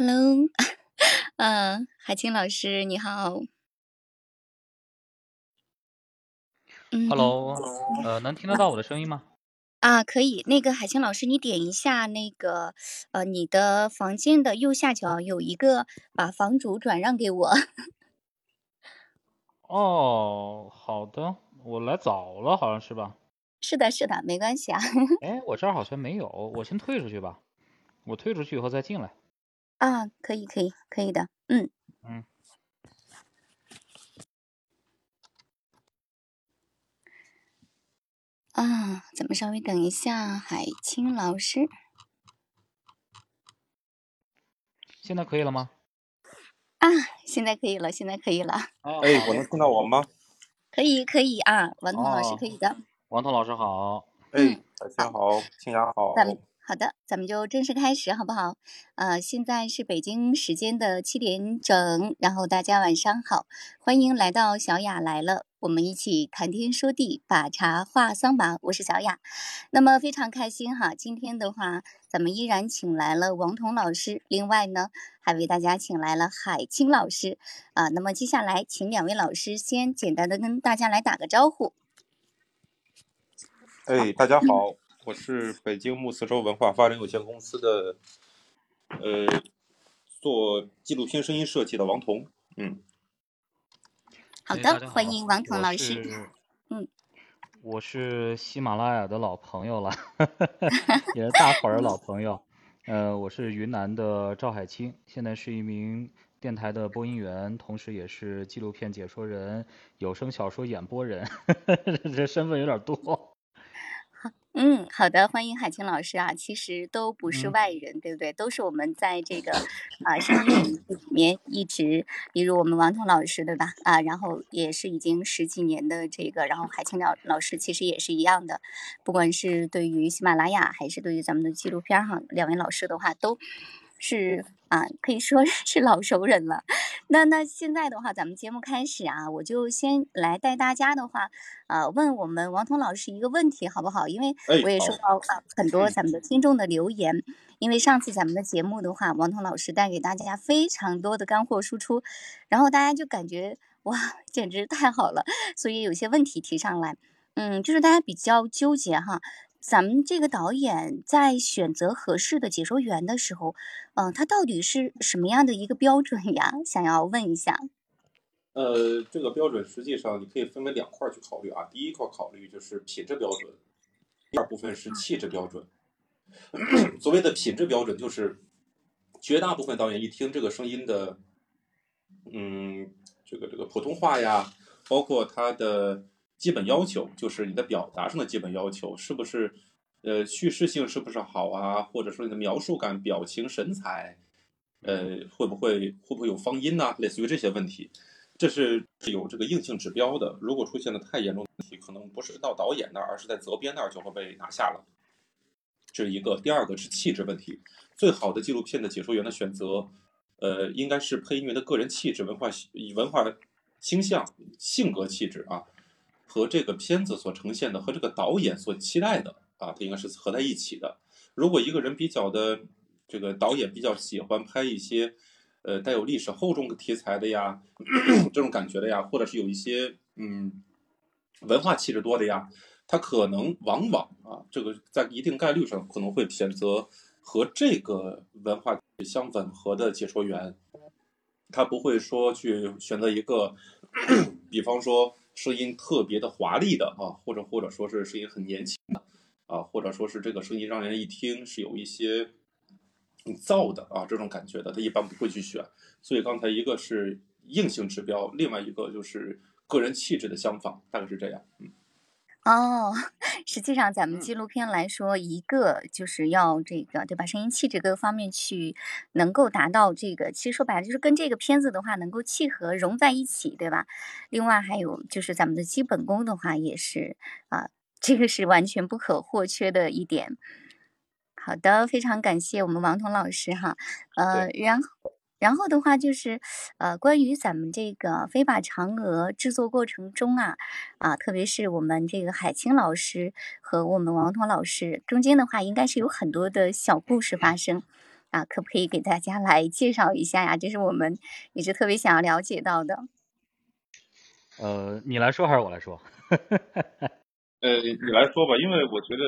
Hello，嗯，海清老师你好。嗯 Hello，呃，能听得到我的声音吗？啊，可以。那个海清老师，你点一下那个，呃，你的房间的右下角有一个把房主转让给我。哦，好的，我来早了，好像是吧？是的，是的，没关系啊。哎，我这儿好像没有，我先退出去吧。我退出去以后再进来。啊，可以，可以，可以的。嗯嗯，啊，咱们稍微等一下，海清老师。现在可以了吗？啊，现在可以了，现在可以了。哦，哎，我能听到我吗？可以，可以啊，王彤老师哦可以的。王彤老师好。哎嗯，大家好，清雅好。咱们好的，咱们就正式开始，好不好？呃，现在是北京时间的七点整，然后大家晚上好，欢迎来到小雅来了，我们一起谈天说地，把茶话桑麻，我是小雅。那么非常开心哈，今天的话，咱们依然请来了王彤老师，另外呢，还为大家请来了海清老师啊、那么接下来，请两位老师先简单的跟大家来打个招呼。哎，大家好，我是北京木磁州文化发展有限公司的，呃，做纪录片声音设计的王彤。嗯，好的，欢迎王彤老师。嗯，我是喜马拉雅的老朋友了，也是大伙儿的老朋友。呃，我是云南的赵海清，现在是一名电台的播音员，同时也是纪录片解说人、有声小说演播人，这身份有点多。嗯，好的，欢迎海清老师啊。其实都不是嗯外人，对不对？都是我们在这个啊声音领域里面一直，比如我们王彤老师，对吧？啊，然后也是已经十几年的这个，然后海清老老师其实也是一样的，不管是对于喜马拉雅还是对于咱们的纪录片儿哈，两位老师的话都是啊，可以说是 老熟人了。那那现在的话，咱们节目开始啊，我就先来带大家的话，呃，问我们王彤老师一个问题，好不好？因为哎我也收到啊很多咱们的听众的留言，因为上次咱们的节目的话，王彤老师带给大家非常多的干货输出，然后大家就感觉哇，简直太好了，所以有些问题提上来，嗯，就是大家比较纠结哈。咱们这个导演在选择合适的解说员的时候，嗯、他到底是什么样的一个标准呀？想要问一下。呃，这个标准实际上你可以分为两块去考虑啊。第一块考虑就是品质标准，第二部分是气质标准。所谓的品质标准，就是绝大部分导演一听这个声音的，嗯，这个这个普通话呀，包括他的基本要求，就是你的表达上的基本要求，是不是呃叙事性是不是好啊，或者说你的描述感、表情、神采，呃会不会会不会有方音呐、类似于这些问题。这是有这个硬性指标的。如果出现了太严重的问题，可能不是到导演那儿，而是在责编那儿就会被拿下了。这是一个。第二个是气质问题。最好的纪录片的解说员的选择，呃，应该是配音员的个人气质、文化文化倾向、性格气质啊，和这个片子所呈现的和这个导演所期待的啊，它应该是合在一起的。如果一个人比较的这个导演比较喜欢拍一些呃带有历史厚重的题材的呀，这种感觉的呀，或者是有一些嗯文化气质多的呀，他可能往往啊，这个在一定概率上可能会选择和这个文化相吻合的解说员，他不会说去选择一个，比方说声音特别的华丽的啊，或者或者说是声音很年轻的啊，或者说是这个声音让人一听是有一些很燥的啊这种感觉的，他一般不会去选。所以刚才一个是硬性指标，另外一个就是个人气质的相仿，大概是这样。嗯。哦，实际上咱们嗯纪录片来说，一个就是要这个对吧，声音气质各个方面去能够达到这个，其实说白了就是跟这个片子的话能够契合融在一起，对吧？另外还有就是咱们的基本功的话，也是啊，这个是完全不可或缺的一点。好的，非常感谢我们王彤老师哈，呃，然后。然后的话就是，呃，关于咱们这个飞靶嫦娥制作过程中啊，啊，特别是我们这个海清老师和我们王彤老师中间的话，应该是有很多的小故事发生。啊，可不可以给大家来介绍一下呀？这是我们一直特别想要了解到的。呃，你来说还是我来说？呃，你来说吧，因为我觉得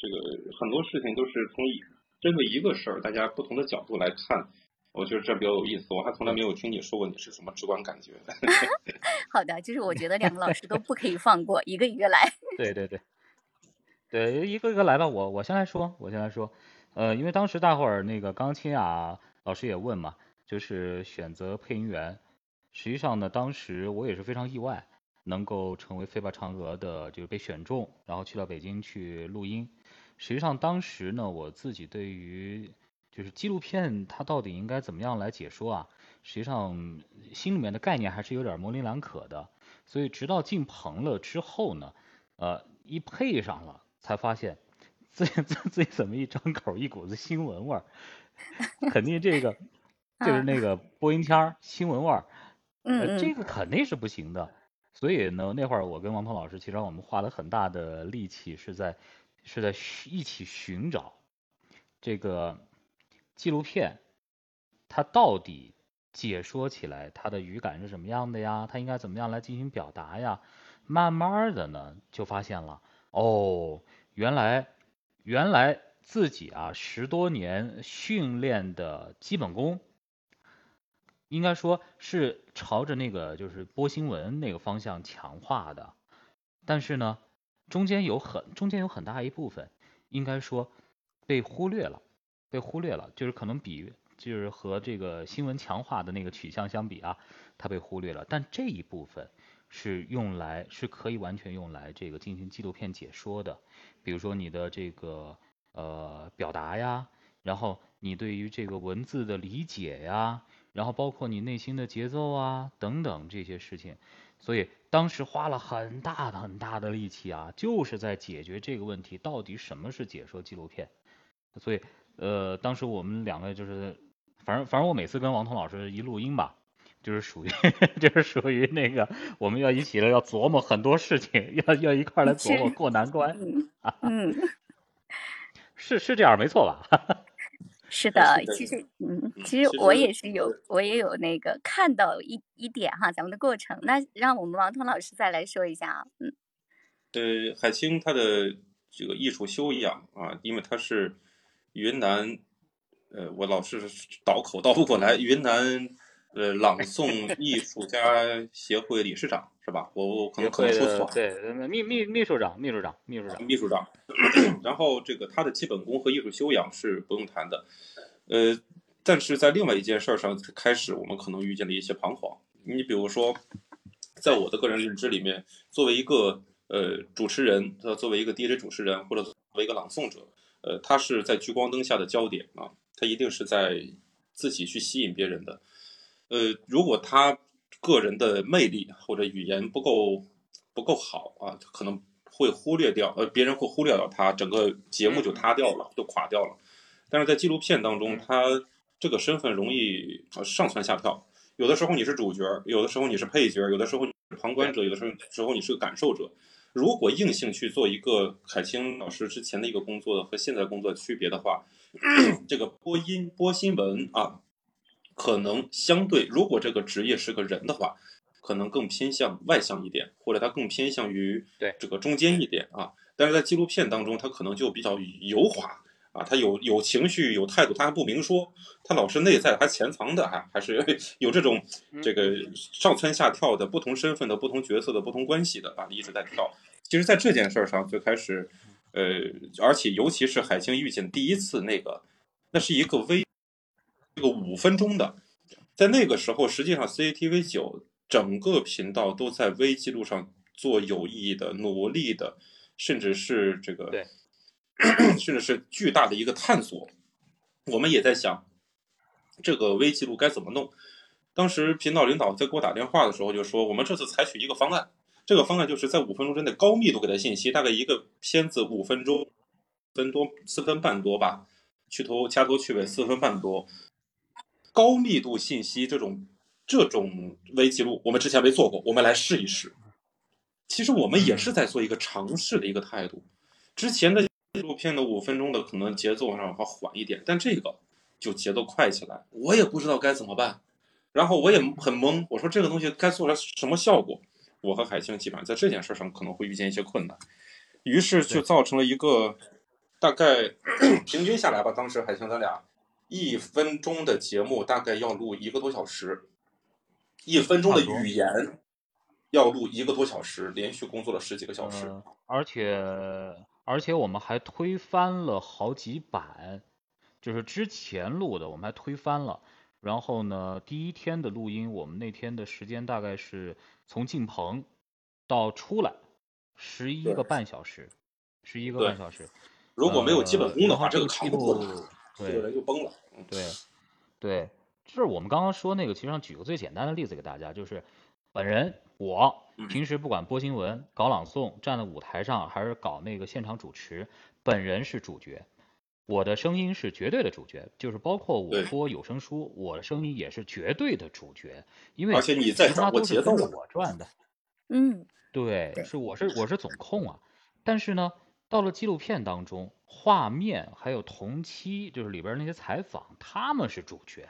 这个很多事情都是从一针对一个事儿，大家不同的角度来看，我觉得这比较有意思。我还从来没有听你说过你是什么直观感觉。好的，就是我觉得两个老师都不可以 放过，一个一个来。对对对，对，一个一个来吧。我我先来说，我先来说。呃，因为当时大伙儿那个钢琴啊，老师也问嘛，就是选择配音员。实际上呢，当时我也是非常意外。能够成为飞吧嫦娥的，就是被选中，然后去到北京去录音。实际上当时呢，我自己对于就是纪录片它到底应该怎么样来解说啊，实际上心里面的概念还是有点模棱两可的。所以直到进棚了之后呢，呃，一配上了，才发现自己 自己怎么一张口一股子新闻味儿，肯定这个 就是那个播音腔儿新闻味儿，呃，这个肯定是不行的。所以呢，那会儿我跟王鹏老师，其实我们花了很大的力气，是在是在一起寻找这个纪录片，它到底解说起来它的语感是什么样的呀？它应该怎么样来进行表达呀？慢慢的呢，就发现了，哦，原来原来自己啊十多年训练的基本功。应该说是朝着那个就是播新闻那个方向强化的，但是呢，中间有很中间有很大一部分，应该说被忽略了，被忽略了，就是可能比就是和这个新闻强化的那个取向相比啊，它被忽略了。但这一部分是用来是可以完全用来这个进行纪录片解说的，比如说你的这个呃表达呀，然后你对于这个文字的理解呀。然后包括你内心的节奏啊等等这些事情，所以当时花了很大很大的力气啊，就是在解决这个问题，到底什么是解说纪录片？所以呃，当时我们两个就是，反正反正我每次跟王彤老师一录音吧，就是属于 就是属于那个我们要一起来要琢磨很多事情，要要一块来琢磨过难关。嗯，是是这样没错吧？是的，其实，嗯，其实我也是有，我也有那个看到一一点哈，咱们的过程。那让我们王彤老师再来说一下啊，嗯，呃，海清他的这个艺术修养啊，因为他是云南，呃，我老是倒口倒不过来，云南呃朗诵艺术家协会理事长是吧？我我可能可能说错，对，秘秘秘书长，秘书长，秘书长，秘书长。然后这个他的基本功和艺术修养是不用谈的，呃，但是在另外一件事上开始，我们可能遇见了一些彷徨。你比如说，在我的个人认知里面，作为一个呃主持人，呃，作为一个 DJ 主持人或者作为一个朗诵者，呃，他是在聚光灯下的焦点啊，他一定是在自己去吸引别人的。呃，如果他个人的魅力或者语言不够不够好啊，可能。会忽略掉，呃，别人会忽略掉他，整个节目就塌掉了，就垮掉了。但是在纪录片当中，他这个身份容易上蹿下跳。有的时候你是主角，有的时候你是配角，有的时候你是旁观者，有的时候时候你是个感受者。如果硬性去做一个海清老师之前的一个工作和现在工作区别的话，这个播音播新闻啊，可能相对，如果这个职业是个人的话。可能更偏向外向一点，或者他更偏向于对这个中间一点啊。但是在纪录片当中，他可能就比较油滑啊，他有有情绪、有态度，他还不明说，他老是内在，还潜藏的，还还是 有这种这个上蹿下跳的不同身份的不同角色的不同关系的啊，一直在跳。其实，在这件事上，最开始，呃，而且尤其是海清遇见第一次那个，那是一个微这个五分钟的，在那个时候，实际上 CCTV 九。整个频道都在微记录上做有意义的努力的，甚至是这个，对，甚至是巨大的一个探索。我们也在想，这个微记录该怎么弄。当时频道领导在给我打电话的时候就说，我们这次采取一个方案，这个方案就是在五分钟之内高密度给他信息，大概一个片子五分钟，分多四分半多吧，去头掐头去尾四分半多，高密度信息这种。这种微记录我们之前没做过，我们来试一试。其实我们也是在做一个尝试的一个态度。之前的纪录片的五分钟的可能节奏上要缓一点，但这个就节奏快起来，我也不知道该怎么办，然后我也很懵，我说这个东西该做成什么效果？我和海清基本上在这件事上可能会遇见一些困难，于是就造成了一个大概 平均下来吧，当时海清咱俩一分钟的节目大概要录一个多小时，一分钟的语言要录一个多小时，连续工作了十几个小时，呃而且而且我们还推翻了好几版，就是之前录的我们还推翻了。然后呢，第一天的录音，我们那天的时间大概是从进棚到出来十一个半小时，十一个半小时。如果没有基本功的话，呃这个扛不住这这个人就崩了。嗯对，对，就是我们刚刚说那个，其实上举个最简单的例子给大家，就是本人我嗯平时不管播新闻、搞朗诵、站在舞台上，还是搞那个现场主持，本人是主角，我的声音是绝对的主角，就是包括我播有声书，我的声音也是绝对的主角，因为而且你在其他掌握都是跟着节奏我转的。嗯，对，是我是我是总控啊，但是呢，到了纪录片当中，画面还有同期就是里边那些采访，他们是主角。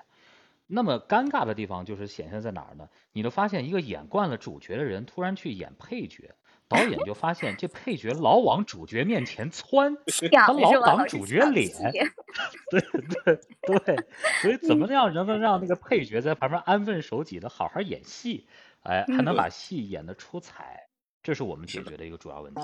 那么尴尬的地方就是显现在哪儿呢？你就发现一个演惯了主角的人突然去演配角，导演就发现这配角老往主角面前窜，他老？挡主角脸对对对，所以怎么样能能让那个配角在旁边安分守己的好好演戏，哎，还能嗯把戏演得出彩，这是我们解决的一个主要问题。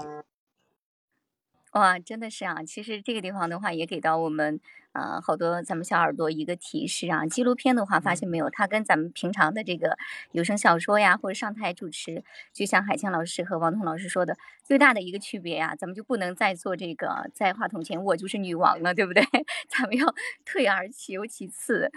哇，真的是啊！其实这个地方的话，也给到我们啊、好多咱们小耳朵一个提示啊。纪录片的话，发现没有，它跟咱们平常的这个有声小说呀，或者上台主持，就像海清老师和王彤老师说的，最大的一个区别呀，咱们就不能再做这个在话筒前我就是女王了，对不对？咱们要退而求其次。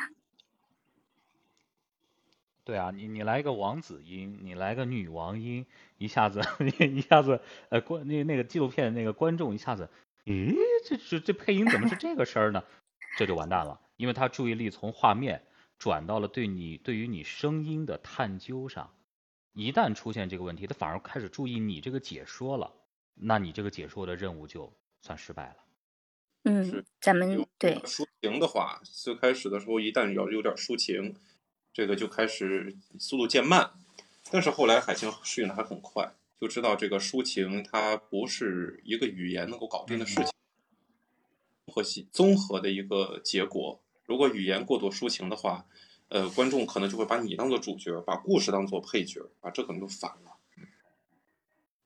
对啊，你你来个王子音，你来个女王音，一下子 一下子呃观那那个纪录片那个观众一下子，咦，这这这配音怎么是这个声儿呢？这就完蛋了，因为他注意力从画面转到了对你对于你声音的探究上，一旦出现这个问题，他反而开始注意你这个解说了，那你这个解说的任务就算失败了。嗯，咱们对抒情的话，最开始的时候一旦要有点抒情，这个就开始速度渐慢。但是后来海清适应的还很快，就知道这个抒情它不是一个语言能够搞定的事情，和系综合的一个结果。如果语言过度抒情的话，呃，观众可能就会把你当做主角，把故事当做配角，啊，这可能就反了。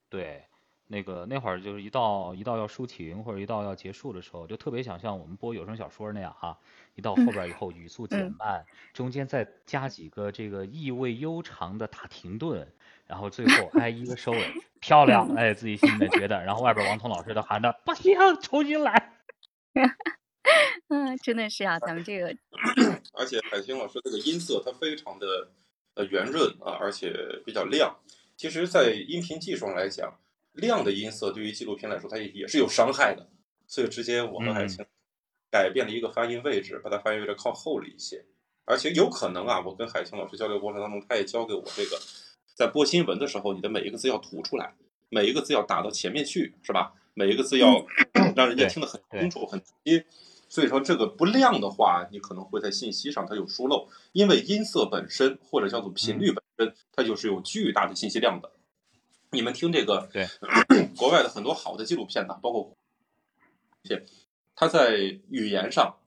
对，那个那会儿就是一到一到要抒情或者一到要结束的时候，就特别想像我们播有声小说那样哈，一到后边儿以后语速减嗯慢，中间再加几个这个意味悠长的大停顿，然后最后哎一个收尾，漂亮，哎自己心里面觉得，然后外边王彤老师都喊着不行，重新来。嗯，真的是啊，咱们这个而且海清老师这个音色它非常的呃圆润啊，而且比较亮。其实，在音频技术上来讲，亮的音色对于纪录片来说，它也也是有伤害的。所以直接我和海清改变了一个发音位置，把它发音位置靠后了一些。而且有可能啊，我跟海清老师交流过程当中，他也教给我这个，在播新闻的时候，你的每一个字要吐出来，每一个字要打到前面去，是吧？每一个字要 让人家听得很清楚、很直接。所以说这个不亮的话，你可能会在信息上它有疏漏，因为音色本身或者叫做频率本身，它就是有巨大的信息量的。你们听这个，对，国外的很多好的纪录片呢，包括片，它在语言上，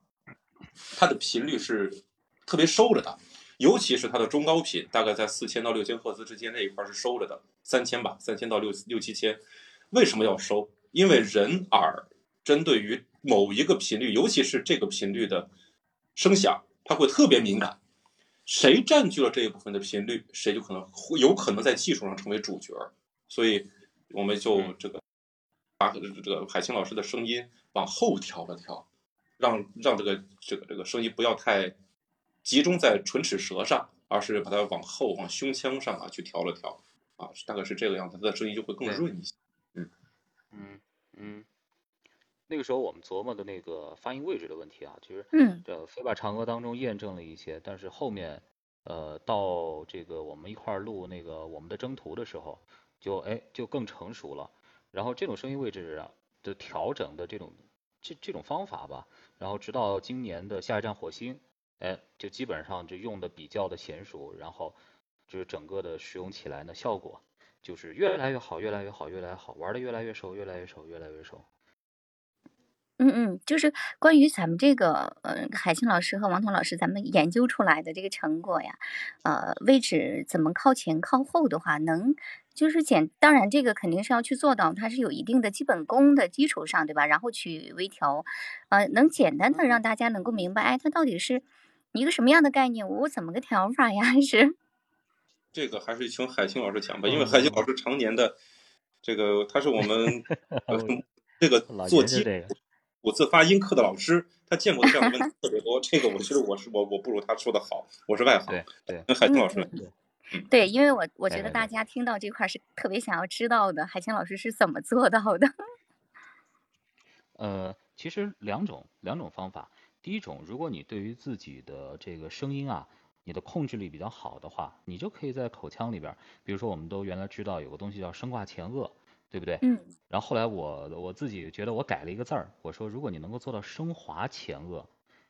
它的频率是特别收着的，尤其是它的中高频，大概在四千到六千赫兹之间那一块是收着的，三千吧，三千到六六七千。为什么要收？因为人耳针对于某一个频率，尤其是这个频率的声响，它会特别敏感。谁占据了这一部分的频率，谁就可能会有可能在技术上成为主角。所以，我们就这个把这个海清老师的声音往后调了调，让让这个这个这个声音不要太集中在唇齿舌上，而是把它往后往胸腔上啊去调了调啊，大概是这个样子，它的声音就会更润一些。嗯。嗯嗯，那个时候我们琢磨的那个发音位置的问题啊，其实嗯。这《飞吧嫦娥》当中验证了一些，但是后面呃到这个我们一块儿录那个我们的征途的时候，就哎就更成熟了。然后这种声音位置啊的调整的这种这这种方法吧，然后直到今年的下一站火星，哎，就基本上就用的比较的娴熟，然后就是整个的使用起来呢，效果就是越来越好，越来越好，越来越好，玩的越来越熟，越来越熟，越来越熟。嗯嗯，就是关于咱们这个呃海清老师和王彤老师咱们研究出来的这个成果呀，呃位置怎么靠前靠后的话，能就是简当然这个肯定是要去做到，它是有一定的基本功的基础上，对吧？然后去微调，呃，能简单的让大家能够明白，哎，它到底是一个什么样的概念，我怎么个调法呀？是这个还是请海清老师讲吧，因为海清老师常年的这个，他是我们 呃这个做基。五次发音课的老师，他见过这样的问题特别多。这个我其实我是我我不如他说的好，我是外行。对，那海清老师，对，因为我我觉得大家听到这块是特别想要知道的，海清老师是怎么做到的？呃，其实两种两种方法。第一种，如果你对于自己的这个声音啊，你的控制力比较好的话，你就可以在口腔里边，比如说我们都原来知道有个东西叫声挂前颚。对不对？嗯。然后后来我我自己觉得我改了一个字儿，我说如果你能够做到升华前颚，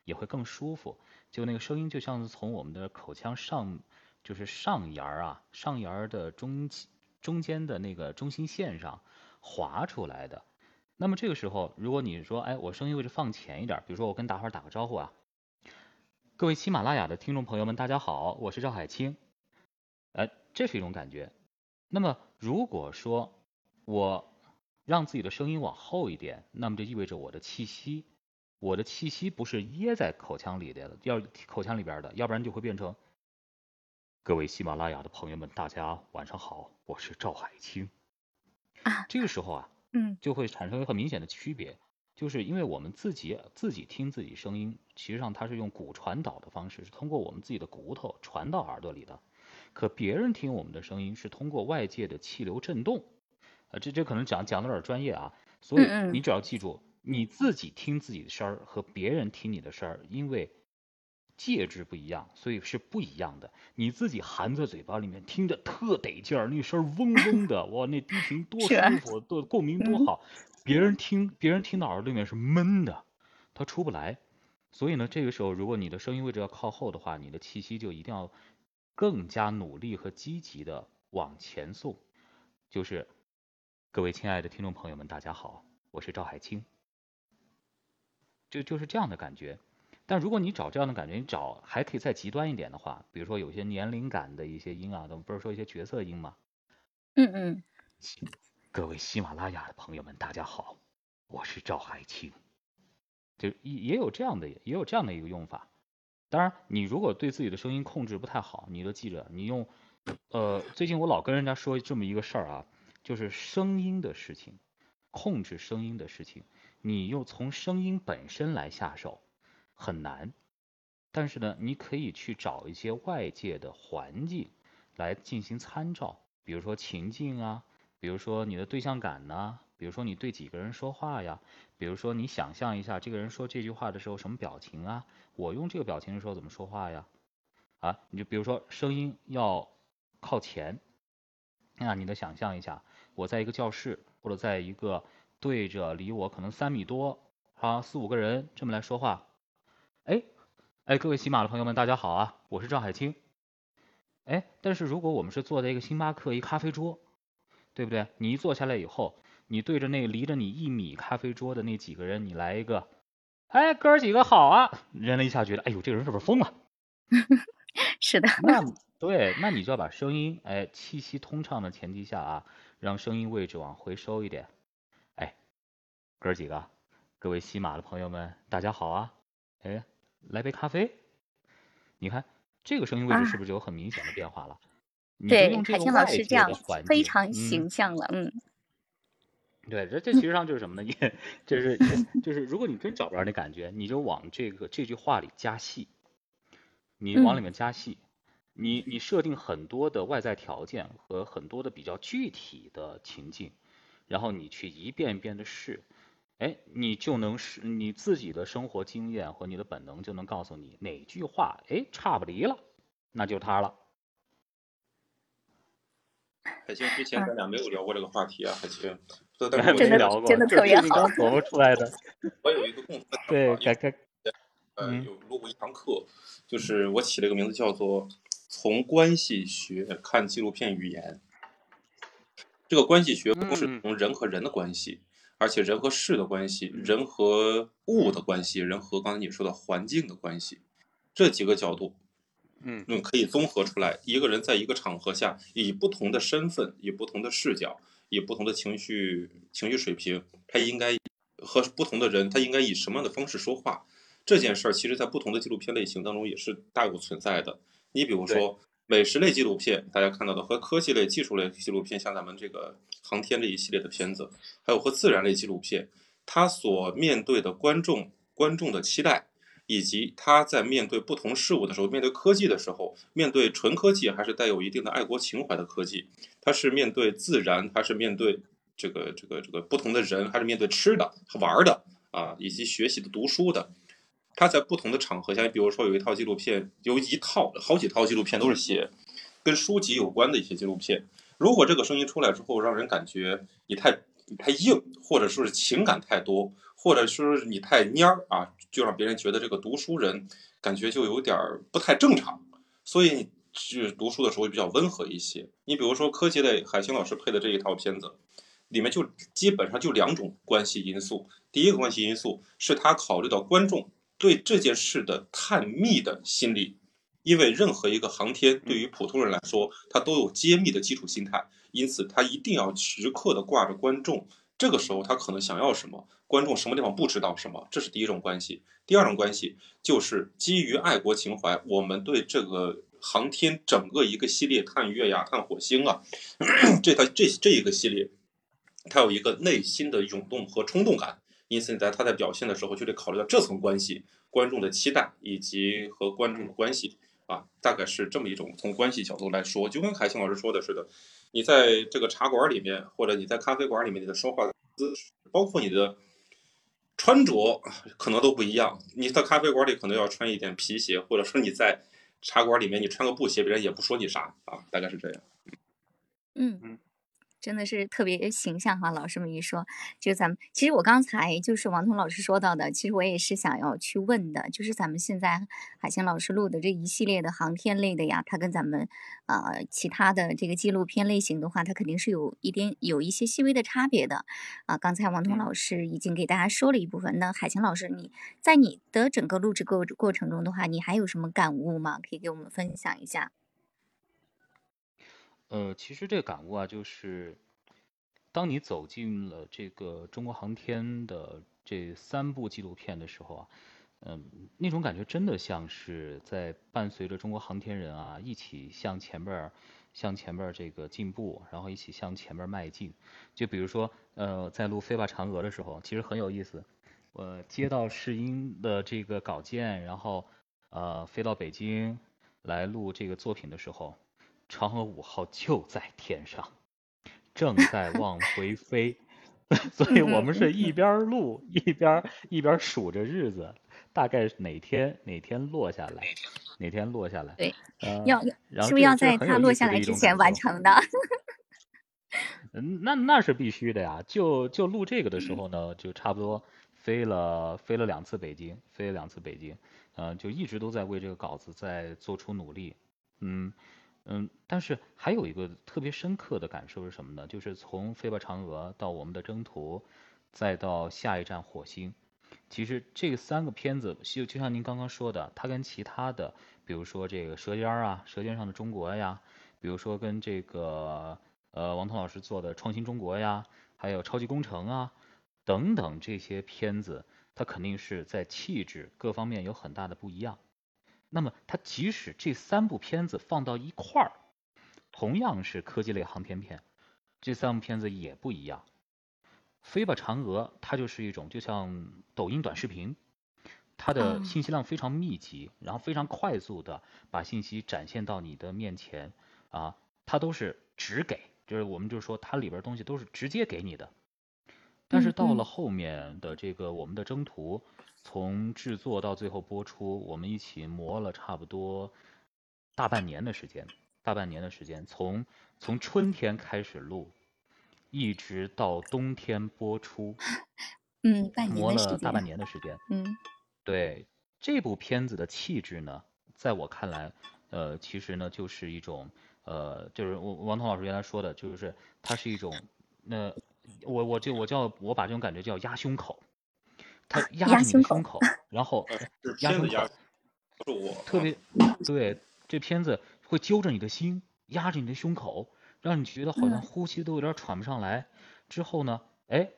也会更舒服。就那个声音就像是从我们的口腔上，就是上沿儿啊，上沿儿的中中间的那个中心线上划出来的。那么这个时候，如果你说，哎，我声音位置放前一点，比如说我跟大伙儿打个招呼啊，各位喜马拉雅的听众朋友们，大家好，我是赵海清。哎，这是一种感觉。那么如果说，我让自己的声音往后一点，那么就意味着我的气息，我的气息不是噎在口腔里的，要口腔里边的，要不然就会变成。各位喜马拉雅的朋友们，大家晚上好，我是赵海清。啊，这个时候啊，嗯，就会产生一个很明显的区别，就是因为我们自己自己听自己声音，其实际上它是用骨传导的方式，是通过我们自己的骨头传到耳朵里的，可别人听我们的声音是通过外界的气流震动。啊，这这可能讲讲的有点专业啊，所以你只要记住，你自己听自己的声儿和别人听你的声儿，因为介质不一样，所以是不一样的。你自己含在嘴巴里面听着特得劲儿，那声嗡嗡的，哇，那低频多舒服，多共鸣多好。别人听别人听到耳朵里面是闷的，他出不来。所以呢，这个时候如果你的声音位置要靠后的话，你的气息就一定要更加努力和积极的往前送，就是。各位亲爱的听众朋友们，大家好，我是赵海清。就就是这样的感觉，但如果你找这样的感觉，你找还可以再极端一点的话，比如说有些年龄感的一些音啊，咱们不是说一些角色音吗？嗯嗯。各位喜马拉雅的朋友们，大家好，我是赵海清。就也也有这样的，也有这样的一个用法。当然，你如果对自己的声音控制不太好，你就记着，你用呃，最近我老跟人家说这么一个事儿啊。就是声音的事情，控制声音的事情，你又从声音本身来下手，很难。但是呢，你可以去找一些外界的环境来进行参照，比如说情境啊，比如说你的对象感呐，比如说你对几个人说话呀，比如说你想象一下这个人说这句话的时候什么表情啊，我用这个表情的时候怎么说话呀？啊，你就比如说声音要靠前，那你得想象一下。我在一个教室，或者在一个对着离我可能三米多啊四五个人这么来说话，哎哎，各位喜马的朋友们，大家好啊，我是赵海清。哎，但是如果我们是坐在一个星巴克一咖啡桌，对不对？你一坐下来以后，你对着那离着你一米咖啡桌的那几个人，你来一个，哎，哥儿几个好啊，人了一下觉得，哎呦，这个人是不是疯了？是的。那对，那你就要把声音哎气息通畅的前提下啊。让声音位置往回收一点，哎，哥几个，各位喜马的朋友们，大家好啊！哎，来杯咖啡。你看这个声音位置是不是就有很明显的变化了？对，海清老师这样非常形象了，嗯。对，这这其实上就是什么呢？也就是就是，如果你真找不着那感觉，你就往这个这句话里加戏，你往里面加戏。你你设定很多的外在条件和很多的比较具体的情境，然后你去一遍一遍的试，哎，你就能是你自己的生活经验和你的本能就能告诉你哪句话哎差不离了，那就它了。海清，之前咱俩没有聊过这个话题啊，海清，但是我真聊过，真的特别这是刚琢磨出来的。我有一个共同的对，改改，呃，嗯有录过一堂课，就是我起了一个名字叫做“从关系学看纪录片语言”。这个关系学不是从人和人的关系，而且人和事的关系，人和物的关系，人和刚才你说的环境的关系，这几个角度，嗯嗯，可以综合出来，一个人在一个场合下，以不同的身份，以不同的视角，以不同的情绪情绪水平，他应该和不同的人，他应该以什么样的方式说话。这件事儿，其实在不同的纪录片类型当中也是大有存在的。你比如说美食类纪录片，大家看到的和科技类、技术类纪录片，像咱们这个航天这一系列的片子，还有和自然类纪录片，它所面对的观众观众的期待，以及他在面对不同事物的时候，面对科技的时候，面对纯科技还是带有一定的爱国情怀的科技，它是面对自然，还是面对这个这个这个不同的人，还是面对吃的、玩的啊，以及学习的、读书的。他在不同的场合下，比如说有一套纪录片，有一套好几套纪录片都是写跟书籍有关的一些纪录片。如果这个声音出来之后，让人感觉你太你太硬，或者说是情感太多，或者说是你太蔫儿啊，就让别人觉得这个读书人感觉就有点儿不太正常。所以你是读书的时候比较温和一些。你比如说科技类，海清老师配的这一套片子，里面就基本上就两种关系因素。第一个关系因素是他考虑到观众对这件事的探秘的心理，因为任何一个航天对于普通人来说，他都有揭秘的基础心态，因此他一定要时刻的挂着观众。这个时候他可能想要什么，观众什么地方不知道什么，这是第一种关系。第二种关系就是基于爱国情怀，我们对这个航天整个一个系列探月呀、探火星啊，这它这这一个系列，它有一个内心的涌动和冲动感。因此你，在他在表现的时候，就得考虑到这层关系、观众的期待以及和观众的关系啊，大概是这么一种从关系角度来说，就跟海清老师说的似的，你在这个茶馆里面，或者你在咖啡馆里面，你的说话姿势，包括你的穿着，可能都不一样。你在咖啡馆里可能要穿一点皮鞋，或者说你在茶馆里面你穿个布鞋，别人也不说你啥啊，大概是这样。嗯嗯，真的是特别形象哈。老师们一说，就咱们其实我刚才就是王彤老师说到的，其实我也是想要去问的，就是咱们现在海清老师录的这一系列的航天类的呀，它跟咱们呃其他的这个纪录片类型的话，它肯定是有一点有一些细微的差别的啊。刚才王彤老师已经给大家说了一部分，那海清老师你在你的整个录制过过程中的话，你还有什么感悟吗？可以给我们分享一下。呃，其实这个感悟啊，就是当你走进了这个中国航天的这三部纪录片的时候啊，嗯，那种感觉真的像是在伴随着中国航天人啊一起向前边儿、向前边儿这个进步，然后一起向前边迈进。就比如说，呃，在录《飞吧嫦娥》的时候，其实很有意思。我接到试音的这个稿件，然后呃飞到北京来录这个作品的时候，嫦娥五号就在天上，正在往回飞，所以我们是一边录一边一边数着日子，大概哪天哪天落下来，哪天落下来。对，呃，要是不是要在它落下来之前完成的？嗯，那那是必须的呀。就就录这个的时候呢，就差不多飞了飞了两次北京，飞了两次北京，呃，就一直都在为这个稿子在做出努力。嗯嗯，但是还有一个特别深刻的感受是什么呢？就是从飞吧嫦娥到我们的征途，再到下一站火星，其实这三个片子就就像您刚刚说的，它跟其他的，比如说这个《舌尖》啊，《舌尖上的中国》呀，比如说跟这个呃王彤老师做的《创新中国》呀，还有《超级工程》啊等等这些片子，它肯定是在气质各方面有很大的不一样。那么它即使这三部片子放到一块儿，同样是科技类航天片，这三部片子也不一样。飞吧嫦娥，它就是一种就像抖音短视频，它的哦信息量非常密集，然后非常快速的把信息展现到你的面前啊，它都是直给，就是我们就是说它里边东西都是直接给你的。但是到了后面的这个我们的征途，从制作到最后播出，我们一起磨了差不多大半年的时间，大半年的时间，从从春天开始录，一直到冬天播出，嗯，半年磨了大半年的时间。嗯对这部片子的气质呢，在我看来，呃，其实呢就是一种，呃，就是王王彤老师原来说的，就是它是一种，那、我我就我叫我把这种感觉叫压胸口，它压着你胸口的胸口，然后压胸片子压口，不是我，啊特别对这片子会揪着你的心，压着你的胸口，让你觉得好像嗯呼吸都有点喘不上来。之后呢，哎，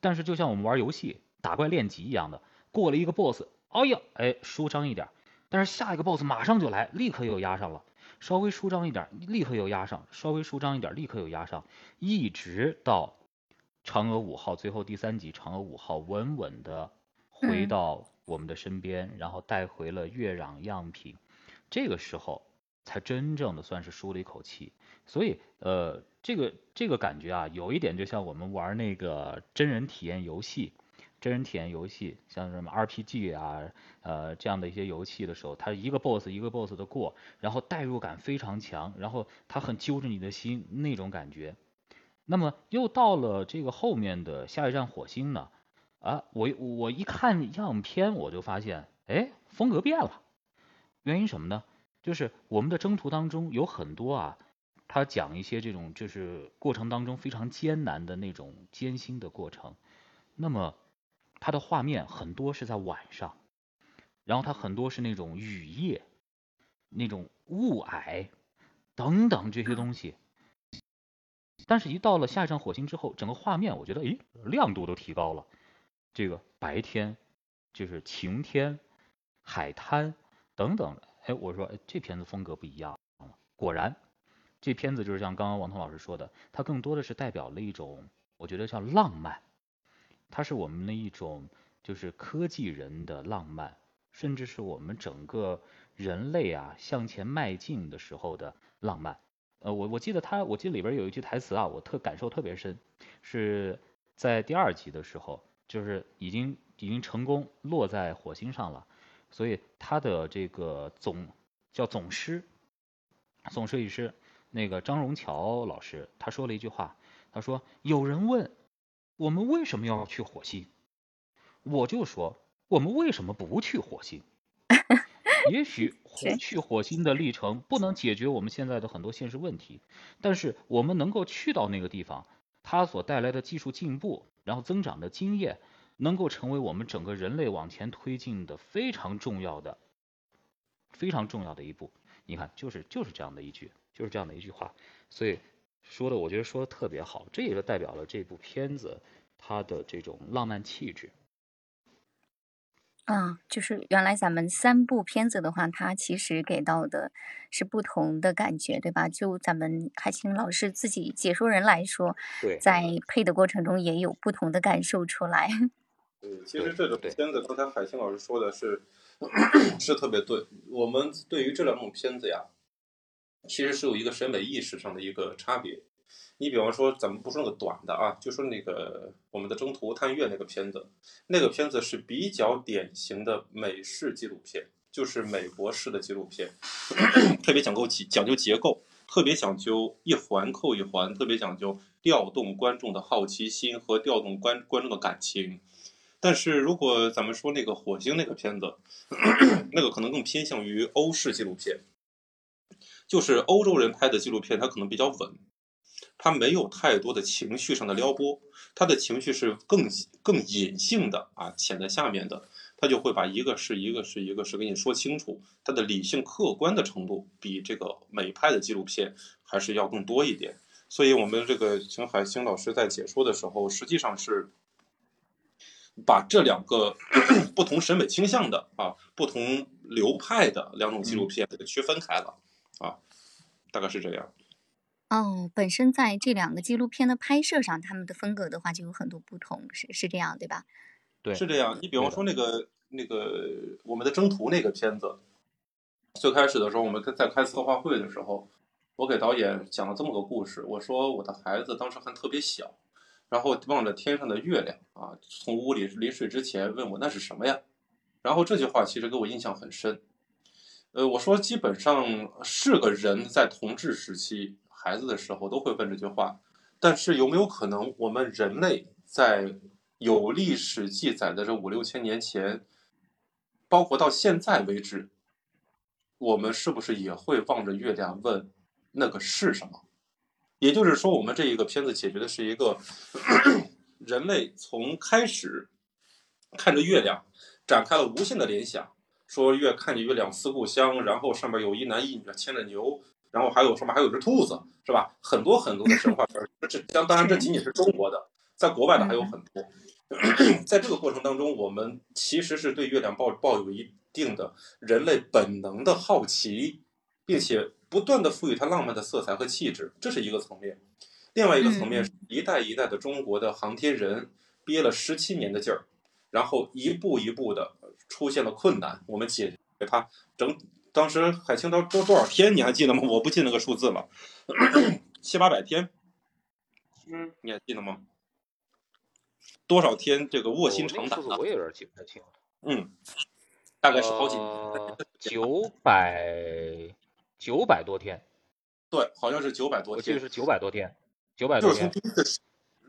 但是就像我们玩游戏打怪练级一样的，过了一个 boss，哎呀，哎，舒张一点儿，但是下一个 boss 马上就来，立刻又压上了，稍微舒张一点儿，立刻又压上，稍微舒张一点儿，立刻又压上，一直到嫦娥五号最后第三集，嫦娥五号稳稳的回嗯到我们的身边，然后带回了月壤样品，这个时候才真正的算是舒了一口气。所以，呃，这个这个感觉啊，有一点就像我们玩那个真人体验游戏，真人体验游戏，像什么 RPG 啊，呃，这样的一些游戏的时候，它一个 boss 一个 boss 的过，然后代入感非常强，然后它很揪着你的心那种感觉。那么又到了这个后面的下一站火星呢，啊，我我一看样片，我就发现，哎，风格变了。原因什么呢？就是我们的征途当中有很多啊，他讲一些这种就是过程当中非常艰难的那种艰辛的过程。那么它的画面很多是在晚上，然后它很多是那种雨夜、那种雾霭等等这些东西。但是，一到了下一站火星之后，整个画面我觉得，诶，亮度都提高了。这个白天就是晴天、海滩等等，哎，我说，哎，这片子风格不一样。果然，这片子就是像刚刚王彤老师说的，它更多的是代表了一种，我觉得叫浪漫，它是我们的一种就是科技人的浪漫，甚至是我们整个人类啊向前迈进的时候的浪漫。呃，我我记得他，我记得里边有一句台词啊，我特感受特别深，是在第二集的时候，就是已经已经成功落在火星上了，所以他的这个总叫总师，总设计师那个张荣桥老师，他说了一句话，他说有人问我们为什么要去火星，我就说我们为什么不去火星？也许 是去火星的历程不能解决我们现在的很多现实问题，但是我们能够去到那个地方，它所带来的技术进步，然后增长的经验，能够成为我们整个人类往前推进的非常重要的、非常重要的一步。你看，就是就是这样的一句，就是这样的一句话，所以说的我觉得说的特别好，这也就代表了这部片子它的这种浪漫气质。啊，就是原来咱们三部片子的话，它其实给到的是不同的感觉，对吧？就咱们海清老师自己解说人来说，对在配的过程中也有不同的感受出来。对，其实这种片子，刚才海清老师说的是 是特别对。我们对于这两种片子呀，其实是有一个审美意识上的一个差别。你比方说，咱们不说那个短的啊，就说那个我们的《征途探月》那个片子，那个片子是比较典型的美式纪录片，就是美国式的纪录片，特别讲究结讲究结构，特别讲究一环扣一环，特别讲究调动观众的好奇心和调动观观众的感情。但是如果咱们说那个火星那个片子，那个可能更偏向于欧式纪录片，就是欧洲人拍的纪录片，它可能比较稳，他没有太多的情绪上的撩拨，他的情绪是更更隐性的啊，潜在下面的，他就会把一个是一个是一个是给你说清楚，他的理性客观的程度比这个美派的纪录片还是要更多一点。所以我们这个秦海星老师在解说的时候，实际上是把这两个 不同审美倾向的啊、不同流派的两种纪录片给它区分开了啊，大概是这样。哦，本身在这两个纪录片的拍摄上，他们的风格的话就有很多不同，是是这样对吧？对，是这样。你比方说那个那个我们的征途那个片子，最开始的时候我们在开策划会的时候，我给导演讲了这么个故事，我说我的孩子当时还特别小，然后望着天上的月亮啊，从屋里临睡之前问我那是什么呀？然后这句话其实给我印象很深。呃，我说基本上是个人在同治时期孩子的时候都会问这句话，但是有没有可能，我们人类在有历史记载的这五六千年前，包括到现在为止，我们是不是也会望着月亮问那个是什么？也就是说，我们这一个片子解决的是一个 人类从开始看着月亮，展开了无限的联想，说月看着月亮思故乡，然后上面有一男一女牵着牛，然后还有上面还有只兔子，是吧？很多很多的神话片儿，这当当然这仅仅是中国的，在国外的还有很多。在这个过程当中，我们其实是对月亮抱抱有一定的人类本能的好奇，并且不断的赋予它浪漫的色彩和气质，这是一个层面。另外一个层面是一代一代的中国的航天人憋了十七年的劲儿，然后一步一步的出现了困难，我们解决它。整当时海清都多多少天，你还记得吗？我不记那个数字了，七八百天，嗯，你还记得吗？多少天这个卧薪尝胆呢？我也有点记不太清了。嗯，大概是好几呃九百九百多天，对，好像是九百多天，我记得是九百多天，九百多天就是从。第一次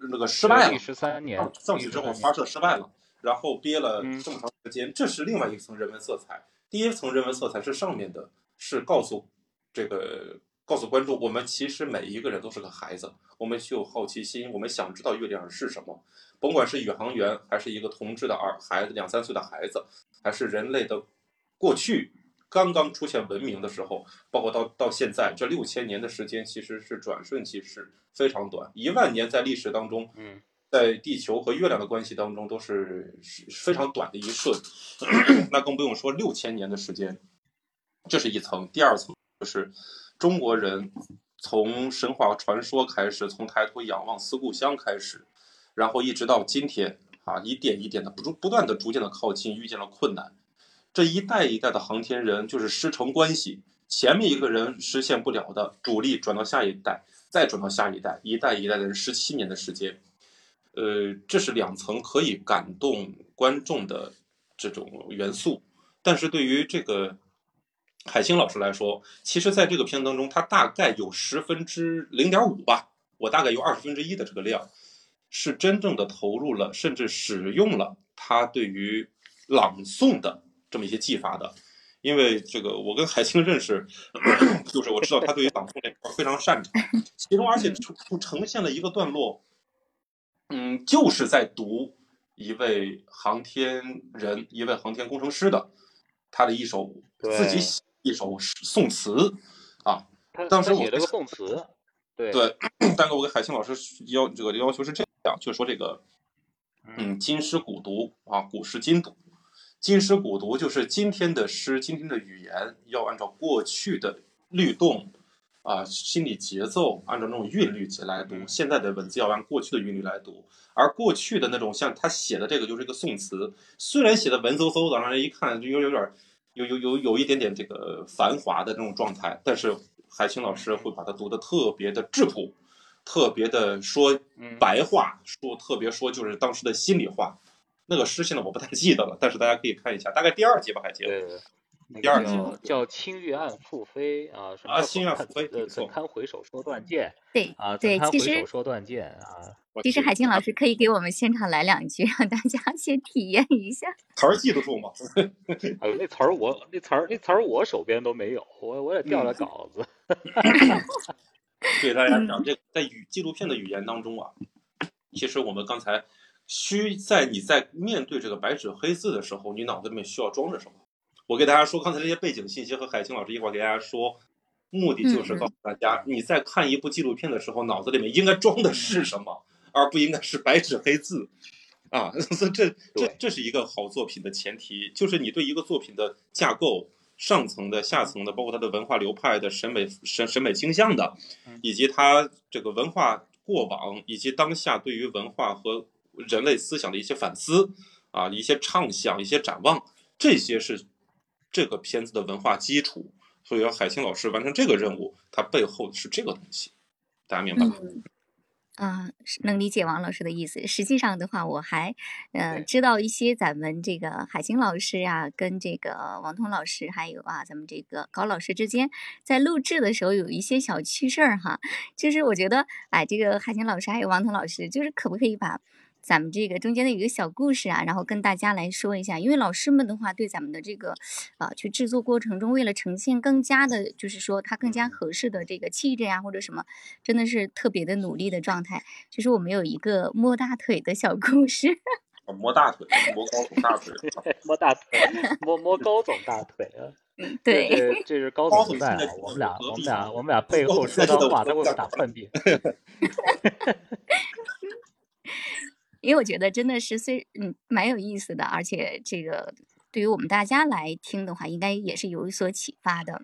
那个失败了十，三年，上去之后发射失败了，然后憋了嗯这么长时间，这是另外一层人文色彩。第一层人文色彩是上面的，是告诉这个告诉观众，我们其实每一个人都是个孩子，我们具有好奇心，我们想知道月亮是什么，甭管是宇航员，还是一个同志的儿孩子，两三岁的孩子，还是人类的过去刚刚出现文明的时候，包括到到现在这六千年的时间，其实是转瞬即逝，非常短。一万年在历史当中，嗯，在地球和月亮的关系当中都是非常短的一瞬，那更不用说六千年的时间，这是一层。第二层就是中国人从神话传说开始，从抬头仰望思故乡开始，然后一直到今天啊，一点一点的不不断的逐渐的靠近，遇见了困难。这一代一代的航天人就是师承关系，前面一个人实现不了的，主力转到下一代，再转到下一代，一代一代的人十七年的时间，呃，这是两层可以感动观众的这种元素。但是对于这个海清老师来说，其实在这个片当中，他大概有十分之零点五吧，我大概有二十分之一的这个量，是真正的投入了，甚至使用了他对于朗诵的这么一些技法的。因为这个，我跟海清认识，就是我知道他对于朗诵这块非常擅长，其中而且出呈现了一个段落，嗯，就是在读一位航天人、一位航天工程师的他的一首自己写一首宋词啊。当时我写了个宋词，对对，但是我给海清老师要这个要求是这样，就是说这个，嗯，今诗古读啊，古诗今读。今诗古读就是今天的诗，今天的语言要按照过去的律动啊、心理节奏，按照那种韵律来读。现在的文字要按过去的韵律来读，而过去的那种像他写的这个就是一个宋词，虽然写的文绉绉的，让人一看就有有点有有有有一点点这个繁华的那种状态，但是海清老师会把它读的特别的质朴，特别的说嗯白话，说特别说就是当时的心里话。那个诗现在我不太记得了，但是大家可以看一下，大概第二集吧，海清。二个叫叫青玉案复飞啊，什么啊青玉案复飞怎堪回首说断剑对啊？对怎堪回其实首说断剑啊？其实海清老师可以给我们现场来两句，让大家 先体验一下。词儿记得住吗？哎 呦，那词儿我那词儿那词儿我手边都没有，我我也调嗯了稿子。对大家讲，这在语纪录片的语言当中啊，其实我们刚才需在你在面对这个白纸黑字的时候，你脑子里面需要装着什么？我给大家说刚才这些背景信息和海清老师一会儿给大家说，目的就是告诉大家，你在看一部纪录片的时候，脑子里面应该装的是什么，而不应该是白纸黑字。啊，这这这这是一个好作品的前提，就是你对一个作品的架构、上层的、下层的，包括它的文化流派的审美审审美倾向的，以及它这个文化过往以及当下对于文化和人类思想的一些反思啊，一些畅想、一些展望，这些是这个片子的文化基础。所以要海清老师完成这个任务，它背后是这个东西，大家明白吗？嗯啊，能理解王老师的意思。实际上的话，我还呃知道一些咱们这个海清老师啊，跟这个王彤老师，还有啊咱们这个高老师之间，在录制的时候有一些小趣事儿哈。就是我觉得，哎，这个海清老师还有王彤老师，就是可不可以把咱们这个中间的一个小故事啊，然后跟大家来说一下。因为老师们的话，对咱们的这个啊去制作过程中，为了呈现更加的，就是说它更加合适的这个气质呀，或者什么，真的是特别的努力的状态。就是我们有一个摸大腿的小故事，啊摸大腿，摸高总大腿。啊 摸大腿，摸摸高总大腿啊！对，这是高高总在我们俩我们俩我们俩背后说高总脏话，现在我他会不会打喷嚏？因为我觉得真的是虽嗯蛮有意思的，而且这个对于我们大家来听的话，应该也是有所启发的。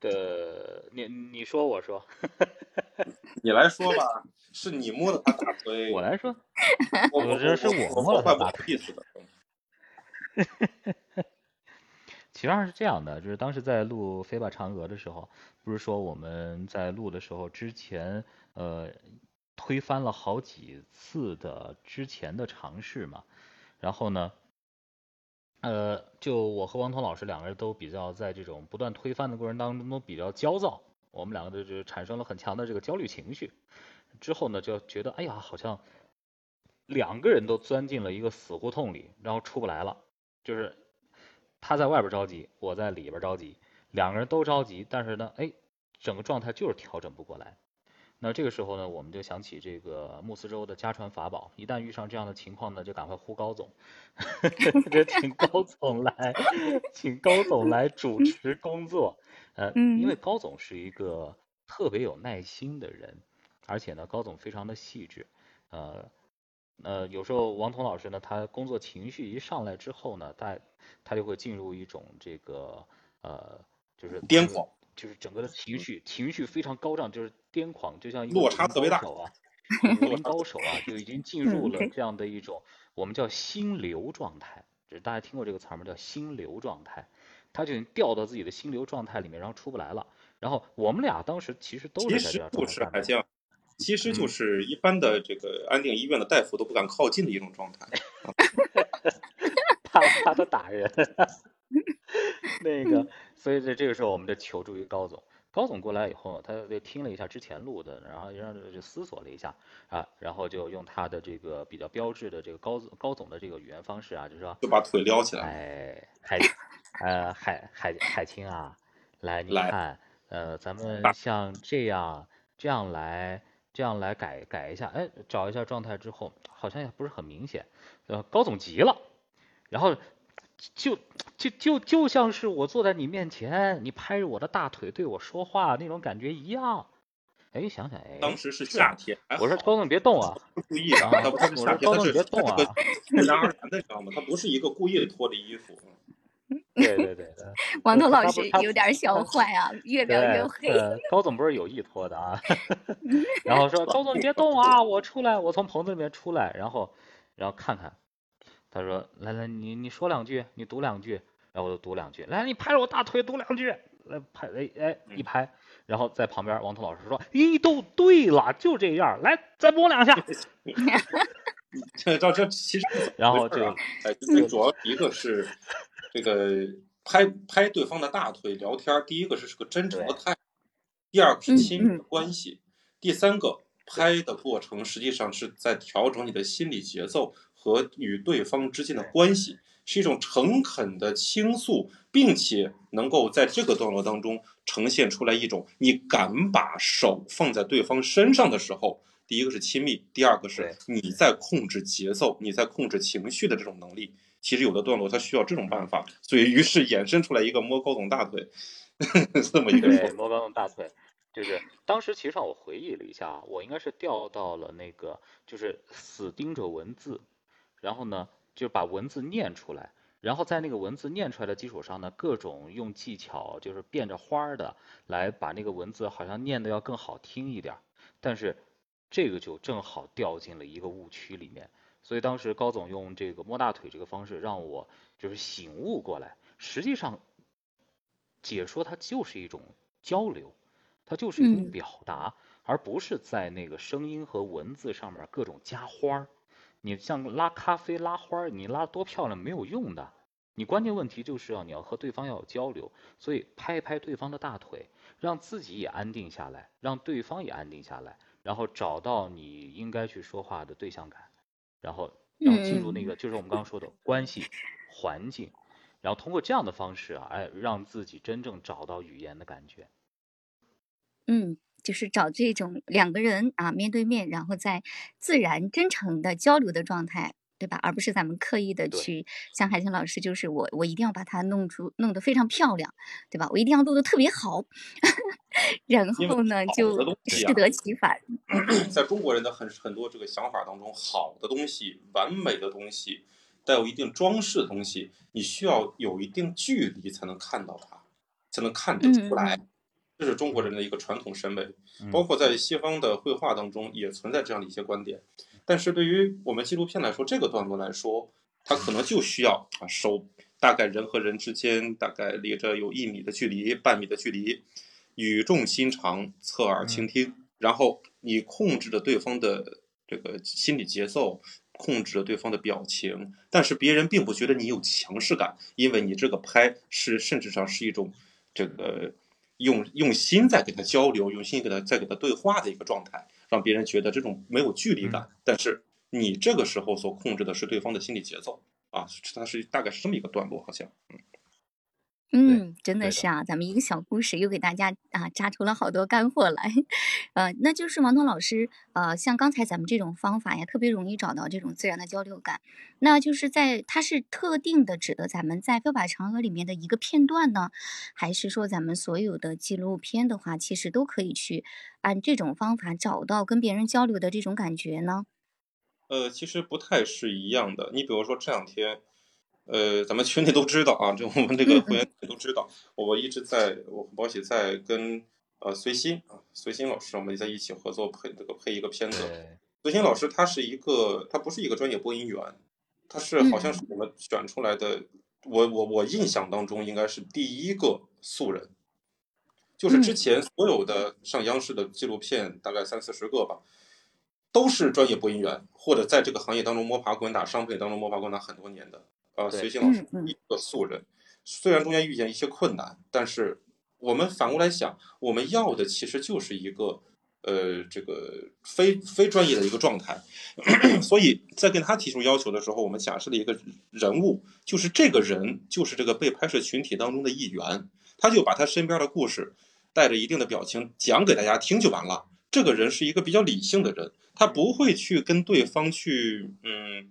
呃，你你说我说，你来说吧，是你摸的他大腿，我来说，我我这是我我摸了他腿意思的。其实上是这样的，就是当时在录《飞吧嫦娥》的时候，不是说我们在录的时候之前，呃，推翻了好几次的之前的尝试嘛。然后呢，呃，就我和王彤老师两个人都比较在这种不断推翻的过程当中都比较焦躁，我们两个就产生了很强的这个焦虑情绪。之后呢，就觉得哎呀，好像两个人都钻进了一个死胡同里，然后出不来了，就是。他在外边着急，我在里边着急，两个人都着急，但是呢，哎，整个状态就是调整不过来。那这个时候呢，我们就想起这个穆斯州的家传法宝，一旦遇上这样的情况呢，就赶快呼高总，就请高总来，请高总来主持工作。呃，因为高总是一个特别有耐心的人，而且呢，高总非常的细致，呃。呃，有时候王彤老师呢，他工作情绪一上来之后呢，他他就会进入一种这个呃，就是癫狂，就是整个的情绪情绪非常高涨，就是癫狂，就像一个落差特别大啊，武林高手啊，就已经进入了这样的一种我们叫心流状态，就是大家听过这个词吗？叫心流状态，他就已经掉到自己的心流状态里面，然后出不来了。然后我们俩当时其实都是在这样状态。还像。其实就是一般的这个安定医院的大夫都不敢靠近的一种状态，怕怕他打人。那个，所以在这个时候，我们就求助于高总。高总过来以后，他就听了一下之前录的，然后让就思索了一下啊，然后就用他的这个比较标志的这个高高总的这个语言方式啊，就说就把腿撩起来。哎，海呃海海海清啊，来你看，呃，咱们像这样这样来。这样来改改一下，哎，找一下状态之后，好像也不是很明显。呃，高总急了，然后就就就就像是我坐在你面前，你拍着我的大腿对我说话那种感觉一样。哎，想想，哎，当时是夏天，我说高总别动啊，故意的，他不是夏天，高总别动啊，自然而然的，知道吗？他不是一个故意的脱的衣服。对对对，王彤老师有点小坏啊，越描越黑。高总不是有意脱的啊，然后说高总你别动啊，我出来，我从棚子里面出来，然后然后看看，他说来来你你说两句，你读两句，然后我就读两句，来你拍着我大腿读两句，来拍哎哎一拍，然后在旁边王彤老师说，咦都对了，就这样，来再摸两下。这这这其实，然后就哎，最主要一个是。这个拍拍对方的大腿聊天，第一个是是个真诚的态度，第二个是亲密的关系，第三个拍的过程实际上是在调整你的心理节奏和与对方之间的关系，是一种诚恳的倾诉，并且能够在这个段落当中呈现出来一种你敢把手放在对方身上的时候，第一个是亲密，第二个是你在控制节奏、你在控制情绪的这种能力。其实有的段落它需要这种办法，所以于是衍生出来一个摸高总大腿 这么一个对摸高总大腿，就是当时其实上我回忆了一下，我应该是调到了那个就是死盯着文字，然后呢就把文字念出来，然后在那个文字念出来的基础上呢，各种用技巧就是变着花儿的来把那个文字好像念的要更好听一点，但是这个就正好掉进了一个误区里面。所以当时高总用这个摸大腿这个方式让我就是醒悟过来，实际上解说它就是一种交流，它就是一种表达。而不是在那个声音和文字上面各种加花儿。你像拉咖啡拉花儿，你拉多漂亮没有用的。你关键问题就是要你要和对方要有交流，所以拍一拍对方的大腿，让自己也安定下来，让对方也安定下来，然后找到你应该去说话的对象感，然后然后进入那个就是我们刚刚说的关系环境，然后通过这样的方式啊，哎，让自己真正找到语言的感觉。嗯，就是找这种两个人啊面对面，然后在自然真诚的交流的状态，对吧？而不是咱们刻意的去像海清老师，就是我我一定要把它弄出弄得非常漂亮，对吧？我一定要录得特别好，然后呢就适得其反。在中国人的很很多这个想法当中，好的东西、完美的东西、带有一定装饰的东西，你需要有一定距离才能看到它，才能看得出来。这是中国人的一个传统审美，包括在西方的绘画当中也存在这样的一些观点。但是对于我们纪录片来说，这个段落来说，它可能就需要啊，手大概人和人之间大概离着有一米的距离、半米的距离，语重心长，侧耳倾听，然后你控制着对方的这个心理节奏，控制着对方的表情，但是别人并不觉得你有强势感，因为你这个拍是甚至上是一种这个。用用心在跟他交流，用心给他在给他对话的一个状态，让别人觉得这种没有距离感。但是你这个时候所控制的是对方的心理节奏啊，它是大概是这么一个段落，好像嗯。嗯，真的是啊，咱们一个小故事又给大家啊扎出了好多干货来，呃，那就是王彤老师，呃，像刚才咱们这种方法呀，特别容易找到这种自然的交流感。那就是在它是特定的指的咱们在《飞把嫦娥》里面的一个片段呢，还是说咱们所有的纪录片的话，其实都可以去按这种方法找到跟别人交流的这种感觉呢？呃，其实不太是一样的。你比如说这两天。呃，咱们群里都知道啊，就我们这个会员都知道，我一直在我和宝喜在跟呃随心啊，随心老师，我们在一起合作配这个配一个片子。随心老师他是一个，他不是一个专业播音员，他是好像是我们选出来的，我我我印象当中应该是第一个素人，就是之前所有的上央视的纪录片大概三四十个吧，都是专业播音员或者在这个行业当中摸爬滚打，商配当中摸爬滚打很多年的。呃，随行老师一个素人，虽然中间遇见一些困难，但是我们反过来想，我们要的其实就是一个呃，这个非非专业的一个状态。所以在跟他提出要求的时候，我们假设了一个人物，就是这个人就是这个被拍摄群体当中的一员，他就把他身边的故事带着一定的表情讲给大家听就完了。这个人是一个比较理性的人，他不会去跟对方去嗯。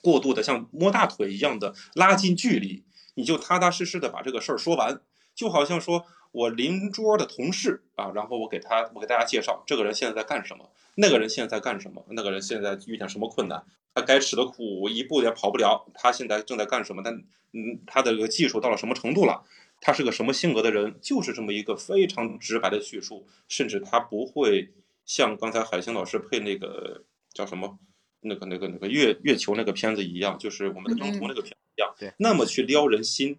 过度的像摸大腿一样的拉近距离，你就踏踏实实的把这个事儿说完，就好像说我邻桌的同事啊，然后我给他我给大家介绍这个人现在在干什么，那个人现在在干什么，那个人现在遇见什么困难，他该吃的苦我一步也跑不了，他现在正在干什么，但嗯他的这个技术到了什么程度了，他是个什么性格的人，就是这么一个非常直白的叙述，甚至他不会像刚才海星老师配那个叫什么。那个、那个、那个月月球那个片子一样，就是我们的征途那个片子一样，对，那么去撩人心。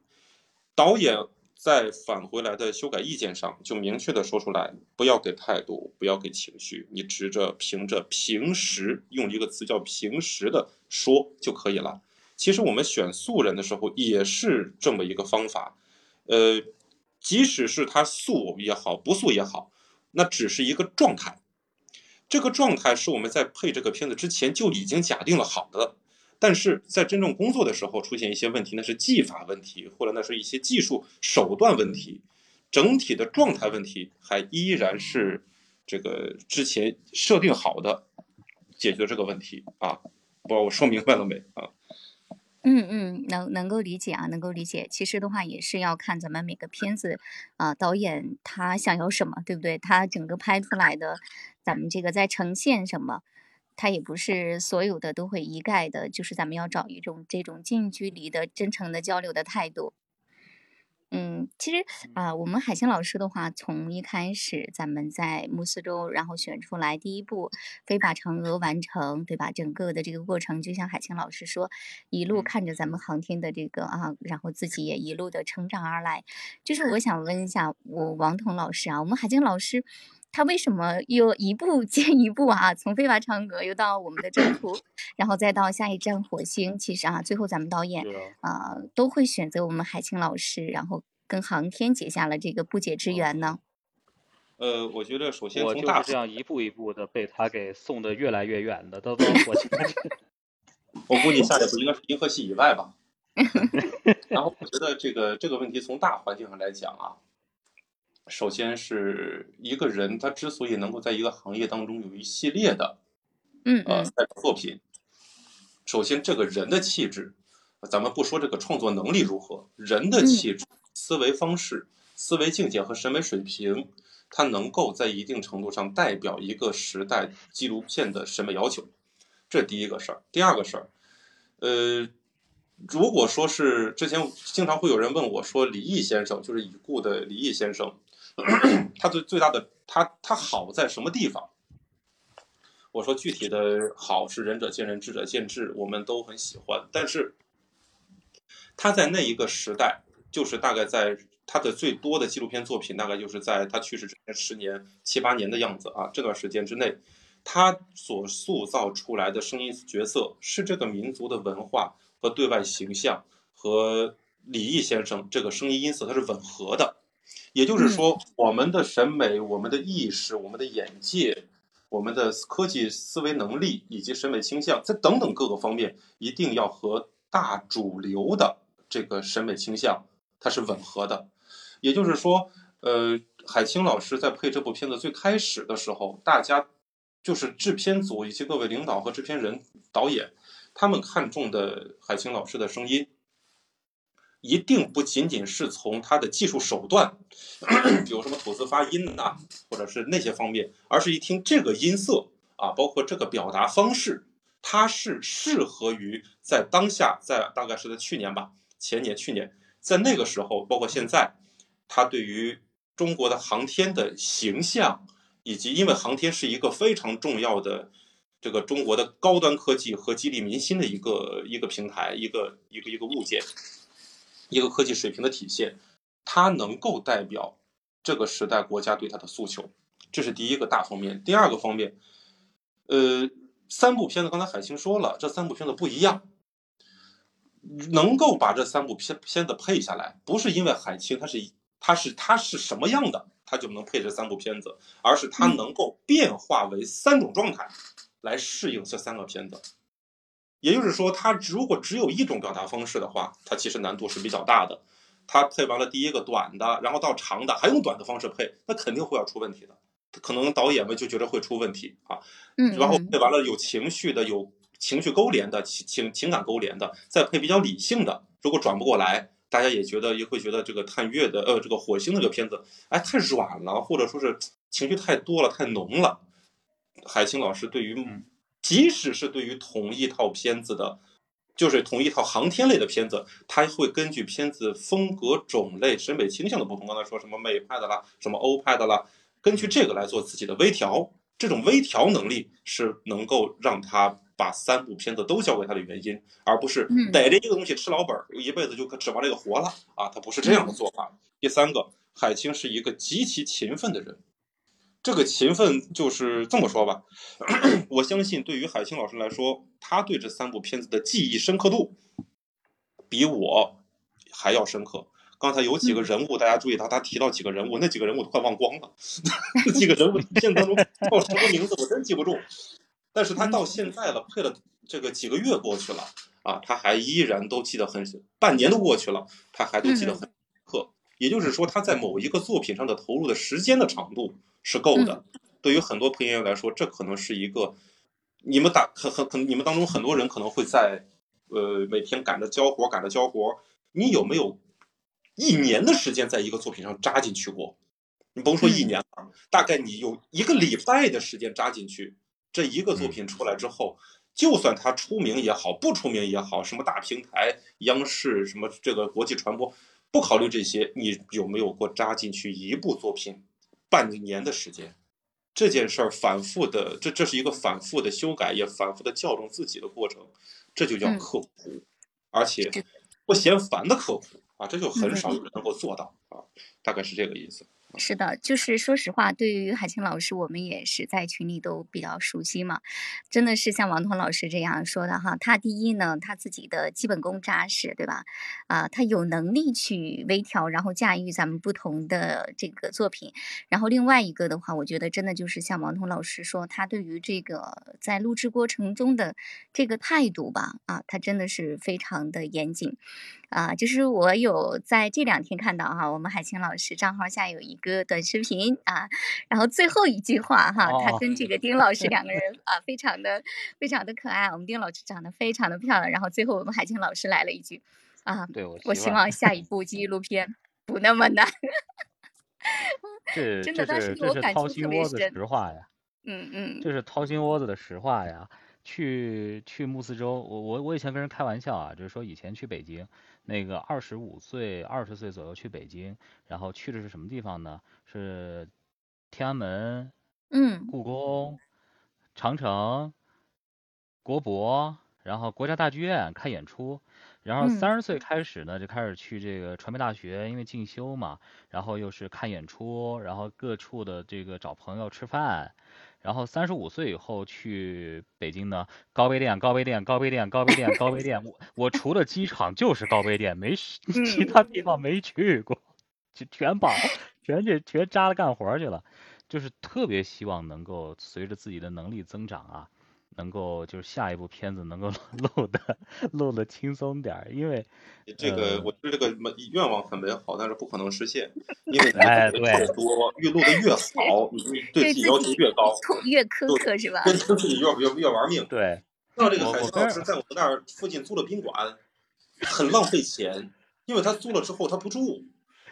导演在返回来的修改意见上就明确的说出来，不要给态度，不要给情绪，你直着凭着平时用一个词叫平时的说就可以了。其实我们选素人的时候也是这么一个方法，呃，即使是他素也好，不素也好，那只是一个状态。这个状态是我们在配这个片子之前就已经假定了好的，但是在真正工作的时候出现一些问题，那是技法问题，或者那是一些技术手段问题，整体的状态问题还依然是这个之前设定好的解决这个问题啊，不知道我说明白了没啊？嗯嗯，能能够理解啊，能够理解。其实的话也是要看咱们每个片子啊，导演他想要什么，对不对？他整个拍出来的，咱们这个在呈现什么，他也不是所有的都会一概的，就是咱们要找一种这种近距离的、真诚的交流的态度。嗯，其实啊，我们海清老师的话，从一开始咱们在慕斯州，然后选出来第一步非法嫦娥完成，对吧？整个的这个过程，就像海清老师说，一路看着咱们航天的这个啊，然后自己也一路的成长而来。就是我想问一下，我王彤老师啊，我们海清老师他为什么又一步 接一步啊？从非法唱歌又到我们的征途，然后再到下一站火星。其实啊，最后咱们导演啊都会选择我们海清老师，然后跟航天结下了这个不解之缘呢。呃，我觉得首先我就是这样一步一步的被他给送的越来越远的，到到火星。我估计下一步应该是银河系以外吧。然后我觉得这个这个问题从大环境上来讲啊，首先是一个人他之所以能够在一个行业当中有一系列的，嗯呃作品，首先这个人的气质，咱们不说这个创作能力如何，人的气质、思维方式、思维境界和审美水平，它能够在一定程度上代表一个时代纪录片的审美要求，这第一个事儿。第二个事儿，呃。如果说是之前经常会有人问我说李毅先生就是已故的李毅先生，他最最大的他他好在什么地方？我说具体的好是仁者见仁，智者见智，我们都很喜欢。但是他在那一个时代，就是大概在他的最多的纪录片作品，大概就是在他去世之前十年七八年的样子啊，这段时间之内，他所塑造出来的声音角色是这个民族的文化。和对外形象和李毅先生这个声音音色它是吻合的，也就是说，我们的审美、我们的意识、我们的眼界、我们的科技思维能力以及审美倾向，在等等各个方面，一定要和大主流的这个审美倾向它是吻合的。也就是说，呃，海清老师在配这部片子最开始的时候，大家就是制片组以及各位领导和制片人、导演。他们看中的海清老师的声音，一定不仅仅是从他的技术手段，比如什么吐字发音呐，或者是那些方面，而是一听这个音色啊，包括这个表达方式，它是适合于在当下，在大概是在去年吧，前年、去年，在那个时候，包括现在，他对于中国的航天的形象，以及因为航天是一个非常重要的。这个中国的高端科技和激励民心的一个一个平台，一个一个一个物件，一个科技水平的体现，它能够代表这个时代国家对它的诉求，这是第一个大方面。第二个方面，呃，三部片子刚才海清说了，这三部片子不一样，能够把这三部片片子配下来，不是因为海清他是他是他是什么样的，他就能配这三部片子，而是他能够变化为三种状态。来适应这三个片子，也就是说，它如果只有一种表达方式的话，它其实难度是比较大的。它配完了第一个短的，然后到长的，还用短的方式配，那肯定会要出问题的。可能导演们就觉得会出问题啊。嗯。然后配完了有情绪的，有情绪勾连的，情情情感勾连的，再配比较理性的，如果转不过来，大家也觉得也会觉得这个探月的呃这个火星那个片子，哎太软了，或者说是情绪太多了，太浓了。海清老师对于，即使是对于同一套片子的，就是同一套航天类的片子，它会根据片子风格、种类、审美倾向的不同，刚才说什么美派的啦，什么欧派的啦，根据这个来做自己的微调。这种微调能力是能够让他把三部片子都交给他的原因，而不是逮着一个东西吃老本，一辈子就指望这个活了啊！他不是这样的做法。第三个，海清是一个极其勤奋的人。这个勤奋就是这么说吧，我相信对于海清老师来说，他对这三部片子的记忆深刻度比我还要深刻。刚才有几个人物，大家注意到他提到几个人物，那几个人物都快忘光了。那 几个人物片当中叫什么名字，我真记不住。但是他到现在了，配了这个几个月过去了啊，他还依然都记得很，半年都过去了，他还都记得很深刻。也就是说，他在某一个作品上的投入的时间的长度。是够的。对于很多配音员来说，这可能是一个你们打很很可能你们当中很多人可能会在呃每天赶着交活赶着交活你有没有一年的时间在一个作品上扎进去过？你甭说一年了，大概你有一个礼拜的时间扎进去，这一个作品出来之后，就算他出名也好，不出名也好，什么大平台、央视什么这个国际传播，不考虑这些，你有没有过扎进去一部作品？半年的时间，这件事儿反复的，这这是一个反复的修改，也反复的校正自己的过程，这就叫刻苦，而且不嫌烦的刻苦啊，这就很少有人能够做到啊，大概是这个意思。是的，就是说实话，对于海清老师，我们也是在群里都比较熟悉嘛。真的是像王彤老师这样说的哈，他第一呢，他自己的基本功扎实，对吧？啊，他有能力去微调，然后驾驭咱们不同的这个作品。然后另外一个的话，我觉得真的就是像王彤老师说，他对于这个在录制过程中的这个态度吧，啊，他真的是非常的严谨。啊，就是我有在这两天看到哈，我们海清老师账号下有一个短视频啊，然后最后一句话哈，他跟这个丁老师两个人啊，非常的非常的可爱。我们丁老师长得非常的漂亮，然后最后我们海清老师来了一句啊，对我我希望下一部纪录片不那么难。这 真的，这是这是掏心窝子实话呀，嗯嗯，这是掏心窝子的实话呀。去去慕斯州，我我我以前跟人开玩笑啊，就是说以前去北京。那个二十五岁、二十岁左右去北京，然后去的是什么地方呢？是天安门、嗯，故宫、长城、国博，然后国家大剧院看演出。然后三十岁开始呢，就开始去这个传媒大学，因为进修嘛，然后又是看演出，然后各处的这个找朋友吃饭。然后三十五岁以后去北京呢，高碑店、高碑店、高碑店、高碑店、高碑店。我我除了机场就是高碑店，没 其他地方没去过，就全跑，全去全扎了干活去了。就是特别希望能够随着自己的能力增长啊。能够就是下一部片子能够 录的录的轻松点儿，因为这个我觉得这个愿望很美好，但是不可能实现，因为 哎对，多越录的越好，你你对自己要求越高，越苛刻是吧？跟自己越越越玩命。对，像这个海清老师在我们那儿附近租了宾馆，很浪费钱，因为他租了之后他不住，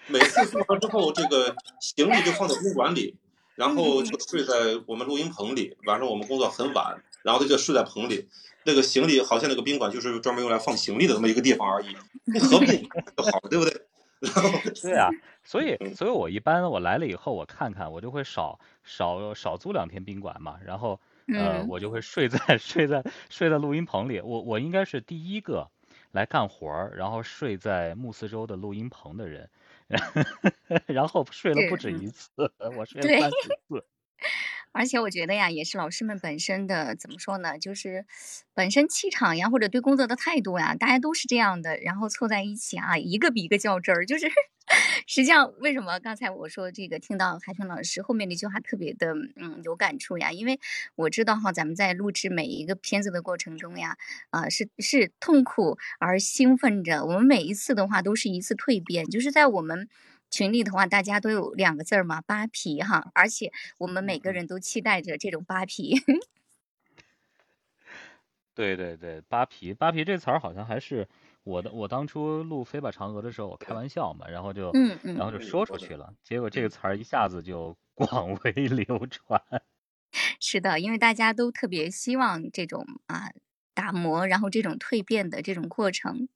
每次租完之后这个行李就放在宾馆里，然后就睡在我们录音棚里，晚上我们工作很晚。然后他就睡在棚里，那个行李好像那个宾馆就是专门用来放行李的那么一个地方而已，你何必就好了，对不对？然后 对啊，所以所以我一般我来了以后我看看，我就会少少少租两天宾馆嘛，然后呃我就会睡在睡在睡在录音棚里，我我应该是第一个来干活儿，然后睡在慕斯州的录音棚的人，然后睡了不止一次，我睡了三四次。而且我觉得呀，也是老师们本身的怎么说呢？就是本身气场呀，或者对工作的态度呀，大家都是这样的，然后凑在一起啊，一个比一个较真儿。就是 实际上，为什么刚才我说这个，听到海豚老师后面那句话特别的嗯有感触呀？因为我知道哈，咱们在录制每一个片子的过程中呀，啊是是痛苦而兴奋着。我们每一次的话都是一次蜕变，就是在我们。群里的话，大家都有两个字儿嘛，扒皮哈，而且我们每个人都期待着这种扒皮。对对对，扒皮，扒皮这词儿好像还是我的，我当初录《飞吧嫦娥》的时候，我开玩笑嘛，然后就，嗯嗯，然后就说出去了，结果这个词儿一下子就 广为流传。是的，因为大家都特别希望这种啊打磨，然后这种蜕变的这种过程。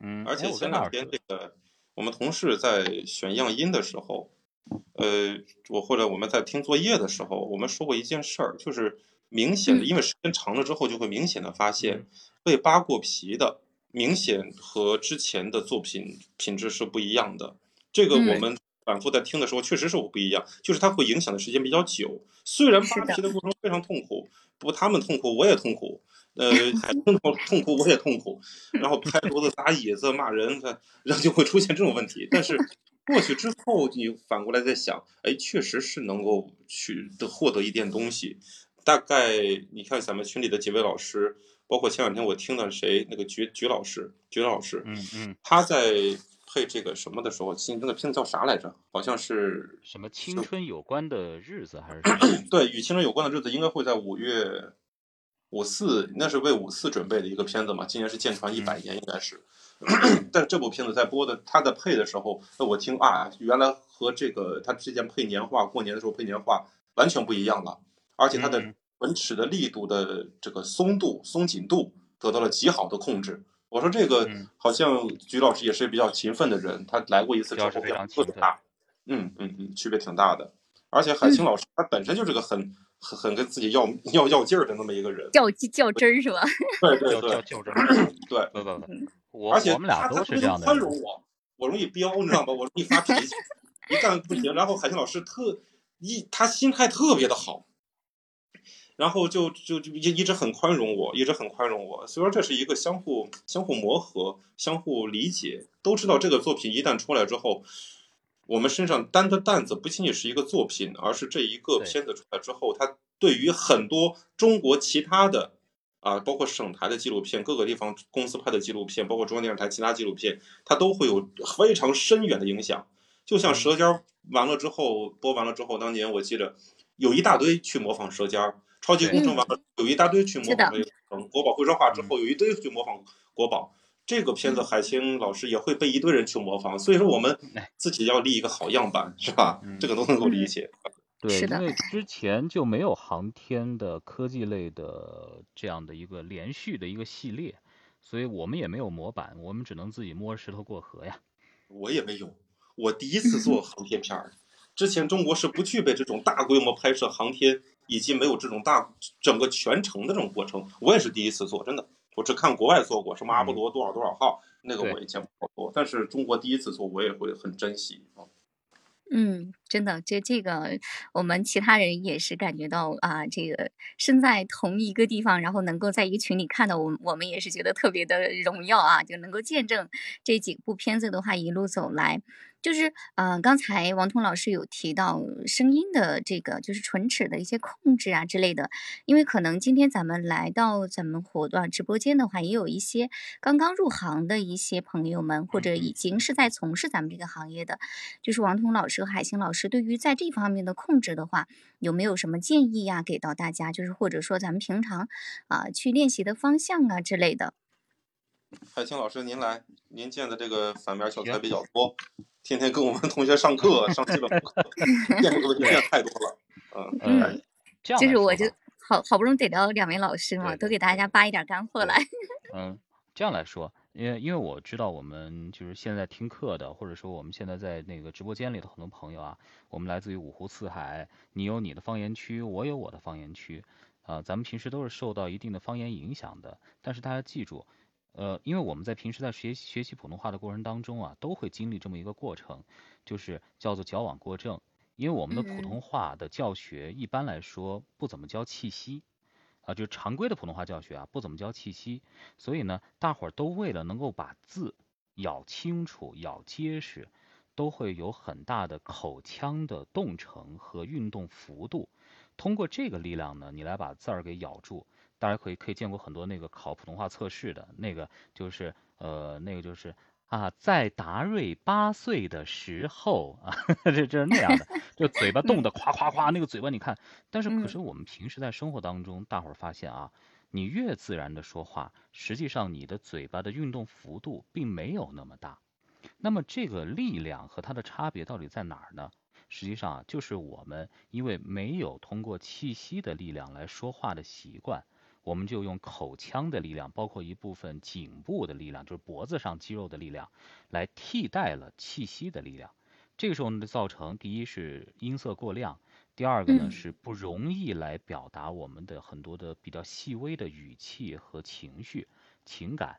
嗯，而且前两天这个。我们同事在选样音的时候，呃，我或者我们在听作业的时候，我们说过一件事儿，就是明显的，因为时间长了之后，就会明显的发现被扒过皮的，明显和之前的作品品质是不一样的。这个我们反复在听的时候，确实是我不一样，就是它会影响的时间比较久。虽然扒皮的过程非常痛苦，不过他们痛苦，我也痛苦。呃，痛苦痛苦，我也痛苦。然后拍桌子、打椅子、骂人，他然后就会出现这种问题。但是过去之后，你反过来再想，哎，确实是能够去的获得一点东西。大概你看咱们群里的几位老师，包括前两天我听的谁，那个菊菊老师，菊老师，嗯嗯，他在配这个什么的时候，新那个片子叫啥来着？好像是什么青春有关的日子还是什么？对，与青春有关的日子应该会在五月。五四那是为五四准备的一个片子嘛，今年是建船一百年，应该是。但这部片子在播的，它在配的时候，那我听啊，原来和这个他之前配年画，过年的时候配年画完全不一样了，而且他的文尺的力度的这个松度、松紧度得到了极好的控制。我说这个好像菊老师也是比较勤奋的人，他来过一次之后，特别大，嗯嗯嗯，区别挺大的。而且海清老师他本身就是个很。很很跟自己要要要劲儿的那么一个人，较 较真儿是吧？对对对，较真儿。对，不不不，而且我们俩都是这样的。宽容我，我容易飙，你知道吧？我容易发脾气。一旦不行，然后海清老师特一他心态特别的好，然后就就就一一直很宽容我，一直很宽容我。所以说这是一个相互相互磨合、相互理解，都知道这个作品一旦出来之后，我们身上担的担子不仅仅是一个作品，而是这一个片子出来之后，它对于很多中国其他的。啊，包括省台的纪录片，各个地方公司拍的纪录片，包括中央电视台其他纪录片，它都会有非常深远的影响。就像《舌尖》完了之后，播完了之后，当年我记得有一大堆去模仿《舌尖》，超级工程完了，有一大堆去模仿这个工程。国宝会说话之后，有一堆去模仿国宝。这个片子海清老师也会被一堆人去模仿，所以说我们自己要立一个好样板，是吧？这个都能够理解。对，因为之前就没有航天的科技类的这样的一个连续的一个系列，所以我们也没有模板，我们只能自己摸石头过河呀。我也没有，我第一次做航天片儿，之前中国是不具备这种大规模拍摄航天，以及没有这种大整个全程的这种过程，我也是第一次做，真的，我只看国外做过，什么阿波罗多少多少号，那个我也见过好多，但是中国第一次做，我也会很珍惜。啊。嗯，真的，这这个我们其他人也是感觉到啊，这个身在同一个地方，然后能够在一个群里看到我，我们也是觉得特别的荣耀啊，就能够见证这几部片子的话一路走来。就是呃，刚才王彤老师有提到声音的这个，就是唇齿的一些控制啊之类的。因为可能今天咱们来到咱们活动直播间的话，也有一些刚刚入行的一些朋友们，或者已经是在从事咱们这个行业的，就是王彤老师和海星老师，对于在这方面的控制的话，有没有什么建议呀？给到大家，就是或者说咱们平常啊去练习的方向啊之类的。海清老师，您来，您见的这个反面教材比较多，天天跟我们同学上课，上基本课，见这个问题见太多了。嗯，嗯，这样就是我就好好不容易逮到两位老师嘛，都给大家扒一点干货来。嗯，这样来说，因为因为我知道我们就是现在听课的，或者说我们现在在那个直播间里的很多朋友啊，我们来自于五湖四海，你有你的方言区，我有我的方言区，啊、咱们平时都是受到一定的方言影响的。但是大家记住，呃，因为我们在平时在学习学习普通话的过程当中啊，都会经历这么一个过程，就是叫做矫枉过正。因为我们的普嗯通话的教学一般来说不怎么教气息，啊，就常规的普通话教学啊，不怎么教气息，所以呢，大伙儿都为了能够把字咬清楚、咬结实，都会有很大的口腔的动程和运动幅度。通过这个力量呢，你来把字儿给咬住。大家可以可以见过很多那个考普通话测试的那个，就是呃那个就是啊，在达瑞八岁的时候啊，这这是那样的，就嘴巴动的夸夸夸，那个嘴巴你看，但是可嗯是我们平时在生活当中，大伙儿发现啊，你越自然的说话，实际上你的嘴巴的运动幅度并没有那么大。那么这个力量和它的差别到底在哪儿呢？实际上啊，就是我们因为没有通过气息的力量来说话的习惯，我们就用口腔的力量，包括一部分颈部的力量，就是脖子上肌肉的力量，来替代了气息的力量。这个时候呢，造成第一是音色过亮，第二个呢嗯是不容易来表达我们的很多的比较细微的语气和情绪、情感。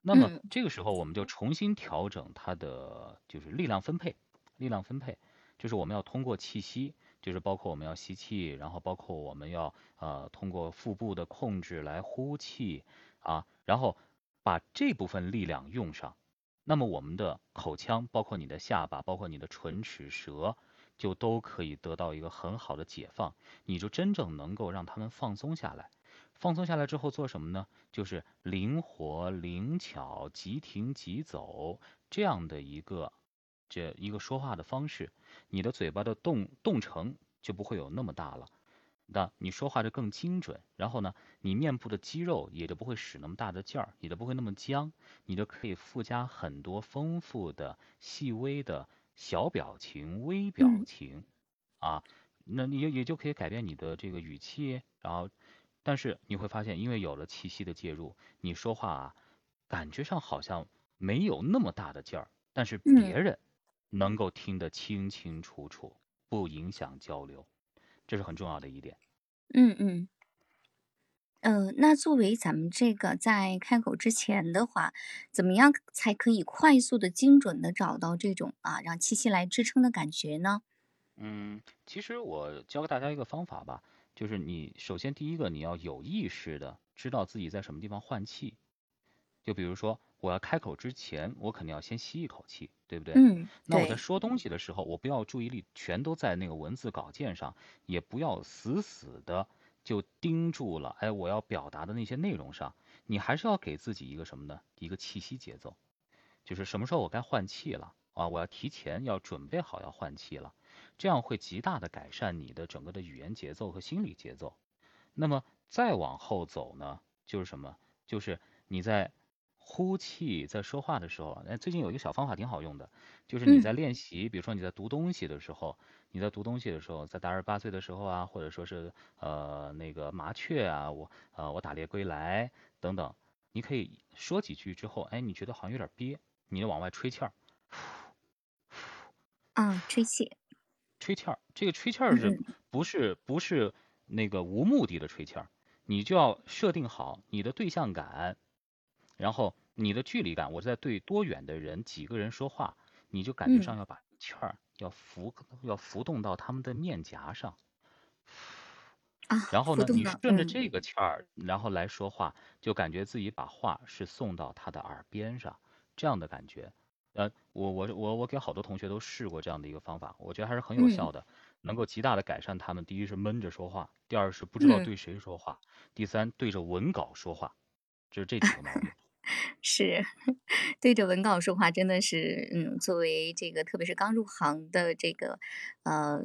那么嗯这个时候我们就重新调整它的就是力量分配，力量分配就是我们要通过气息，就是包括我们要吸气，然后包括我们要呃通过腹部的控制来呼气啊，然后把这部分力量用上，那么我们的口腔，包括你的下巴，包括你的唇齿舌，就都可以得到一个很好的解放，你就真正能够让他们放松下来。放松下来之后做什么呢？就是灵活、灵巧、即停即走这样的一个这一个说话的方式，你的嘴巴的动动程就不会有那么大了。那你说话就更精准，然后呢，你面部的肌肉也就不会使那么大的劲儿，也就不会那么僵，你就可以附加很多丰富的、细微的小表情、微表嗯情，啊，那你也也就可以改变你的这个语气，然后，但是你会发现，因为有了气息的介入，你说话啊，感觉上好像没有那么大的劲儿，但是别嗯人能够听得清清楚楚，不影响交流，这是很重要的一点。嗯嗯，呃，那作为咱们这个在开口之前的话，怎么样才可以快速的、精准的找到这种啊，让气息来支撑的感觉呢？嗯，其实我教给大家一个方法吧，就是你首先第一个你要有意识的知道自己在什么地方换气，就比如说我要开口之前，我肯定要先吸一口气，对不对？嗯，那我在，说东西的时候，我不要注意力全都在那个文字稿件上，也不要死死的就盯住了，哎，我要表达的那些内容上，你还是要给自己一个什么呢？一个气息节奏，就是什么时候我该换气了啊，我要提前要准备好要换气了，这样会极大的改善你的整个的语言节奏和心理节奏。那么再往后走呢，就是什么？就是你在呼气、在说话的时候，哎，最近有一个小方法挺好用的，就是你嗯。在练习，比如说你在读东西的时候，你在读东西的时候，在达尔八岁的时候啊，或者说是呃那个麻雀啊，我呃我打猎归来等等，你可以说几句之后，哎，你觉得好像有点憋，你就往外吹气儿，啊，吹气，吹气儿，这个吹气儿是不是不是那个无目的的吹气儿？你就要设定好你的对象感，然后你的距离感。我在对多远的人、几个人说话，你就感觉嗯上要把气儿要浮要浮动到他们的面颊上，啊，然后呢，你顺着这个气儿，然后来说话，就感觉自己把话是送到他的耳边上，这样的感觉。呃，我我我我给好多同学都试过这样的一个方法，我觉得还是很有嗯效的，能够极大的改善他们。第一是闷着说话，第二是不知道嗯。对谁说话，第三对着文稿说话，就是这几个毛病。是，对着文稿说话真的是，嗯，作为这个特别是刚入行的这个，呃，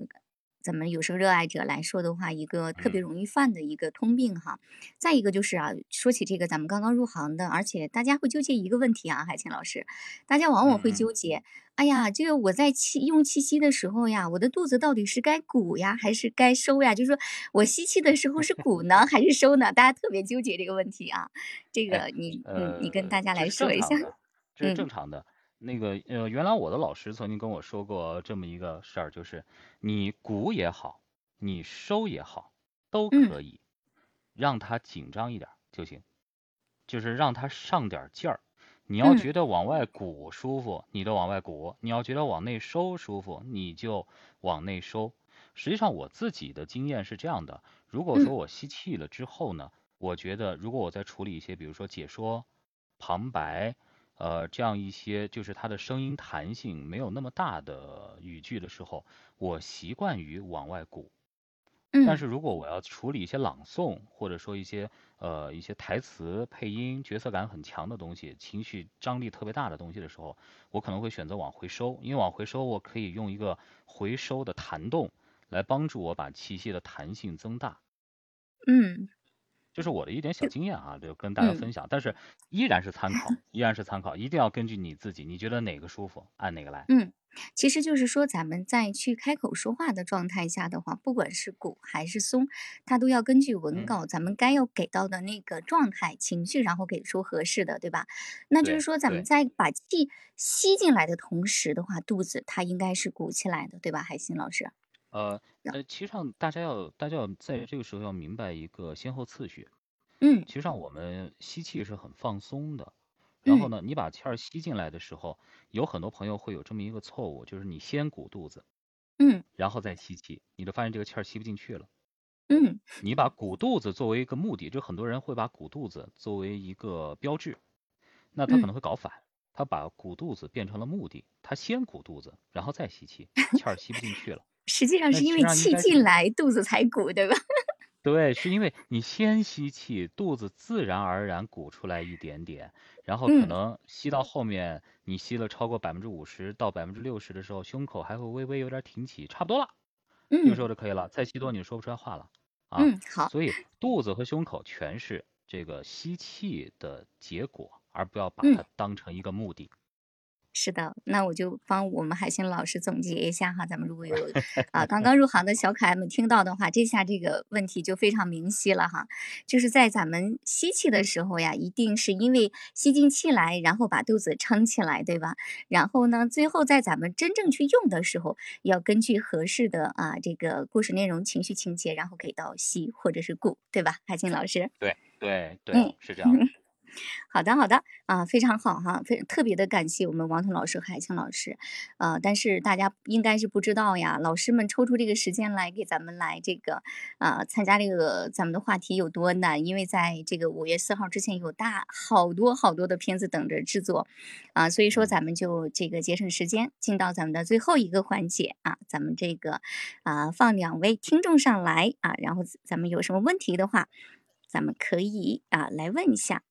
咱们有声热爱者来说的话，一个特别嗯容易犯的一个通病哈。再一个就是啊，说起这个咱们刚刚入行的，而且大家会纠结一个问题啊，海清老师，大家往往会纠结，哎呀，这个我在气用气息的时候呀，我的肚子到底是该鼓呀，还是该收呀？就是说我吸气的时候是鼓呢，还是收呢？大家特别纠结这个问题啊。这哎，个你，嗯，你跟呃，大家来说一下。这是正嗯常的。那个呃，原来我的老师曾经跟我说过这么一个事儿，就是你鼓也好，你收也好，都嗯可以，让他紧张一点儿就行，就是让他上点劲儿。你要嗯觉得往外鼓舒服，你就往外鼓；你要觉得往内收舒服，你就往内收。实际上我自己的经验是这样的：如果说嗯我吸气了之后呢，我觉得如果我在处理一些，比如说解说、旁白，呃，这样一些就是它的声音弹性没有那么大的语句的时候，我习惯于往外鼓。但嗯是如果我要处理一些朗诵，或者说一些呃一些台词、配音、角色感很强的东西，情绪张力特别大的东西的时候，我可能会选择往回收，因为往回收我可以用一个回收的弹动来帮助我把气息的弹性增大。嗯这是我的一点小经验啊，就跟大家嗯分享，但是依然是参考，依然是参考，一定要根据你自己，你觉得哪个舒服，按哪个来。嗯，其实就是说，咱们在去开口说话的状态下的话，不管是鼓还是松，它都要根据文嗯，稿咱们该要给到的那个状态、情绪，然后给出合适的，对吧？那就是说，咱们，在把气吸进来的同时的话，肚子它应该是鼓起来的，对吧？海星老师。呃呃，其实上大家要大家要在这个时候要明白一个先后次序。嗯其实上我们吸气是很放松的，然后嗯呢，你把气儿吸进来的时候，有很多朋友会有这么一个错误，就是你先鼓肚子，嗯然后再吸气，你就发现这个气儿吸不进去了。嗯你把鼓肚子作为一个目的，就很多人会把鼓肚子作为一个标志，那他可嗯，能会搞反，他把鼓肚子变成了目的，他先鼓肚子，然后再吸气，气儿吸不进去了。实际上是因为气进来，肚子才鼓，对吧？对，是因为你先吸气，肚子自然而然鼓出来一点点，然后可嗯能吸到后面，你吸了超过百分之五十到百分之六十的时候，胸口还会微微有点挺起，差不多了，这个时嗯候就可以了。再吸多你就说不出来话了啊。嗯，好，所以肚子和胸口全是这个吸气的结果，而不要把嗯。它当成一个目的。是的，那我就帮我们海星老师总结一下哈，咱们如果有 啊刚刚入行的小可爱们听到的话，这下这个问题就非常明晰了哈。就是在咱们吸气的时候呀，一定是因为吸进气来，然后把肚子撑起来，对吧？然后呢，最后在咱们真正去用的时候，要根据合适的啊这个故事内容、情绪情节，然后给到吸或者是固，对吧？海星老师，对对对，嗯是这样的。好的，好的啊，非常好哈，非特别的感谢我们王彤老师和海清老师，呃，但是大家应该是不知道呀，老师们抽出这个时间来给咱们来这个啊参加这个咱们的话题有多难，因为在这个五月四号之前有大好多好多的片子等着制作。啊，所以说咱们就这个节省时间，进到咱们的最后一个环节啊，咱们这个啊放两位听众上来啊，然后咱们有什么问题的话，咱们可以啊来问一下。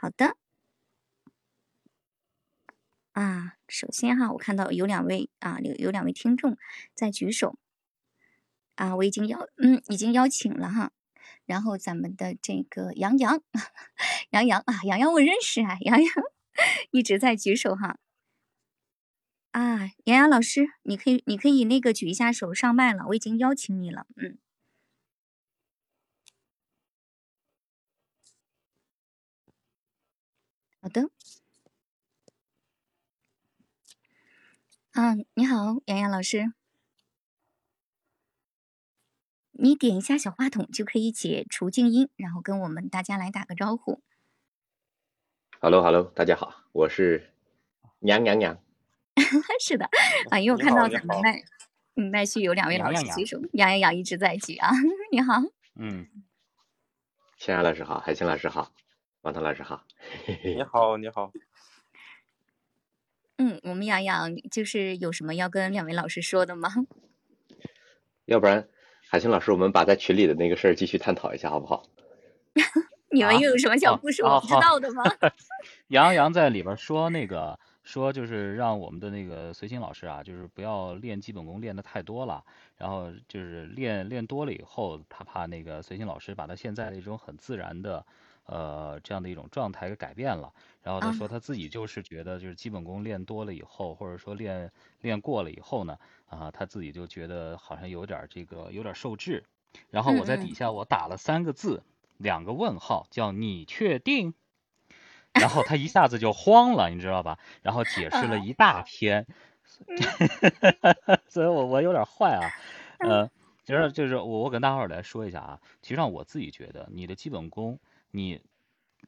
好的，啊，首先哈，我看到有两位啊，有有两位听众在举手，啊，我已经邀嗯已经邀请了哈，然后咱们的这个杨洋，杨洋啊，杨洋我认识啊，杨洋一直在举手哈，啊，杨洋老师，你可以你可以那个举一下手上麦了，我已经邀请你了，嗯。好的，啊，你好，杨洋老师，你点一下小话筒就可以解除静音，然后跟我们大家来打个招呼。Hello，Hello，大家好，我是娘娘娘。是的，啊，因为我看到咱们麦，嗯，麦序有两位老杨洋师举手，杨洋洋一直在举啊。你好，嗯，千阳老师好，海清老师好，王涛老师好。你好，你好。嗯，我们洋洋就是有什么要跟两位老师说的吗？要不然，海清老师，我们把在群里的那个事儿继续探讨一下，好不好？你们啊又有什么小哦故事哦我不知道的吗？杨洋在里边说那个说就是让我们的那个随心老师啊，就是不要练基本功练的太多了，然后就是练练多了以后，他怕那个随心老师把他现在的一种很自然的呃这样的一种状态给改变了。然后他啊说他自己就是觉得就是基本功练多了以后，或者说练练过了以后呢，啊他自己就觉得好像有点儿这个有点儿受制。然后我在底下我打了三个字，两个问号，叫你确定？然后他一下子就慌了，你知道吧？然后解释了一大篇 所以我我有点坏啊，呃，其实就是我我跟大伙儿来说一下啊，其实上我自己觉得你的基本功，你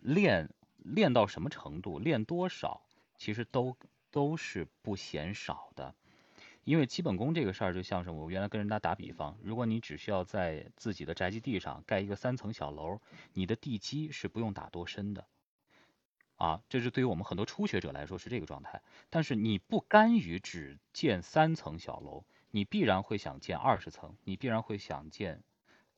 练练到什么程度，练多少，其实都都是不嫌少的。因为基本功这个事儿，就像是我原来跟人家打比方，如果你只需要在自己的宅基地上盖一个三层小楼，你的地基是不用打多深的。啊，这是对于我们很多初学者来说是这个状态。但是你不甘于只建三层小楼，你必然会想建二十层，你必然会想建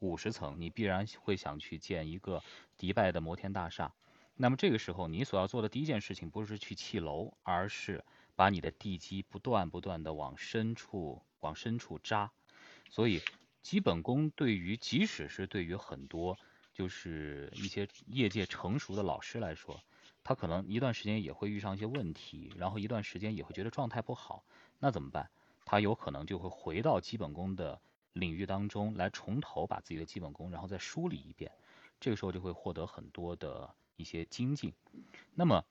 五十层，你必然会想去建一个迪拜的摩天大厦。那么这个时候，你所要做的第一件事情不是去砌楼，而是把你的地基不断不断的往深处往深处扎。所以，基本功对于即使是对于很多就是一些业界成熟的老师来说，他可能一段时间也会遇上一些问题，然后一段时间也会觉得状态不好，那怎么办？他有可能就会回到基本功的领域当中来，从头把自己的基本功，然后再梳理一遍，这个时候就会获得很多的一些精进。那么，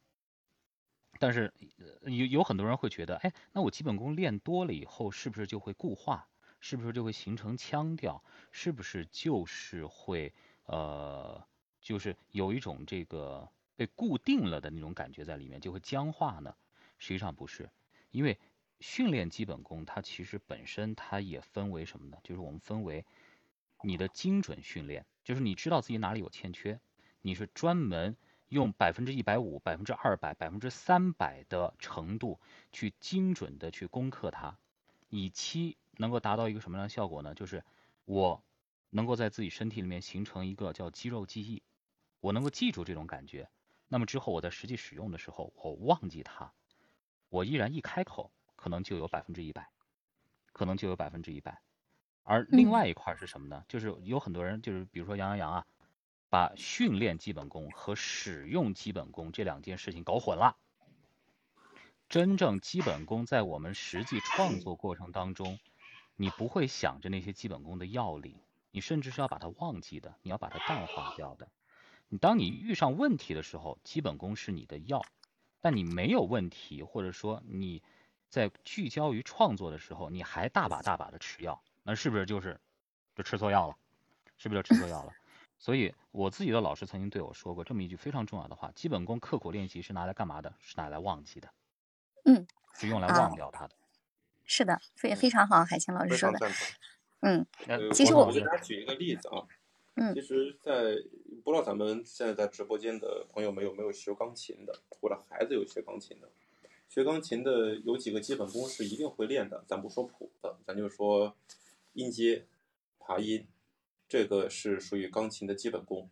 但是有有很多人会觉得，哎，那我基本功练多了以后，是不是就会固化？是不是就会形成腔调？是不是就是会呃，就是有一种这个被固定了的那种感觉在里面，就会僵化呢？实际上不是，因为训练基本功，它其实本身它也分为什么呢？就是我们分为你的精准训练，就是你知道自己哪里有欠缺，你是专门用百分之一百五、百分之二百、百分之三百的程度去精准的去攻克它，以期能够达到一个什么样的效果呢？就是我能够在自己身体里面形成一个叫肌肉记忆，我能够记住这种感觉。那么之后我在实际使用的时候，我忘记它，我依然一开口，可能就有百分之一百，可能就有百分之一百。而另嗯外一块是什么呢？就是有很多人，就是比如说杨洋洋啊，把训练基本功和使用基本功这两件事情搞混了。真正基本功在我们实际创作过程当中，你不会想着那些基本功的要领，你甚至是要把它忘记的，你要把它淡化掉的。你当你遇上问题的时候，基本功是你的药，但你没有问题，或者说你在聚焦于创作的时候，你还大把大把的吃药，那是不是就是就吃错药了？是不是就吃错药了？所以我自己的老师曾经对我说过这么一句非常重要的话：基本功刻苦练习是拿来干嘛的？是拿来忘记的。嗯，是用来啊忘掉它的。是的，非非常好，海清老师说的。嗯，其实我我给大家举一个例子啊，嗯其实在，不知道咱们现在在直播间的朋友们有没有学钢琴的，或者孩子有学钢琴的？学钢琴的有几个基本功是一定会练的，咱不说谱的，咱就说音阶、爬音，这个是属于钢琴的基本功。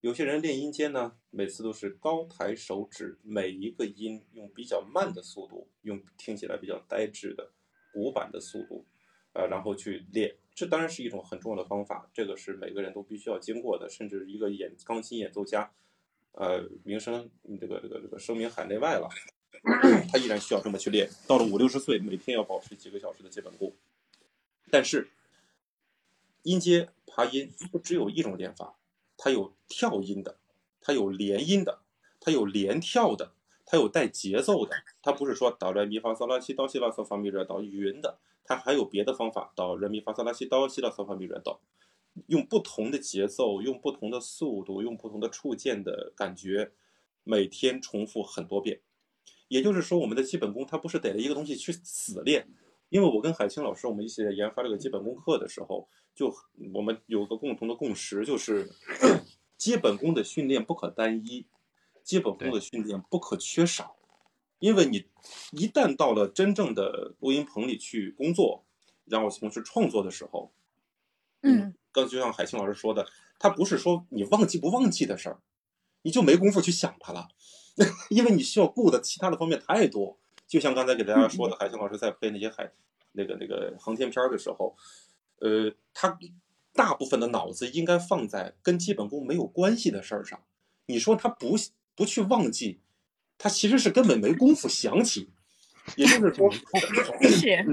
有些人练音阶呢，每次都是高抬手指，每一个音用比较慢的速度，用听起来比较呆滞的古板的速度，呃，然后去练。这当然是一种很重要的方法，这个是每个人都必须要经过的，甚至一个演钢琴演奏家，呃，名声这个这个这个声名海内外了，他依然需要这么去练。到了五六十岁，每天要保持几个小时的基本功。但是音阶爬音不只有一种练法，它有跳音的，它有连音的，它有连跳的，它有带节奏的。它不是说哆来咪发嗦拉西哆西拉嗦发咪来哆匀的，它还有别的方法，哆来咪发嗦拉西哆西拉嗦发咪来哆，用不同的节奏，用不同的速度，用不同的触键的感觉，每天重复很多遍。也就是说，我们的基本功它不是逮着一个东西去死练，因为我跟海清老师我们一起研发这个基本功课的时候，就我们有个共同的共识，就是 基本功的训练不可单一，基本功的训练不可缺少。因为你一旦到了真正的录音棚里去工作，然后从事创作的时候，嗯，刚就像海清老师说的，他不是说你忘记不忘记的事儿，你就没工夫去想它了，因为你需要顾的其他的方面太多。就像刚才给大家说的，海清老师在配那些海那个那个航天片儿的时候，呃，他大部分的脑子应该放在跟基本功没有关系的事儿上。你说他不不去忘记，他其实是根本没功夫想起。也就是说，是，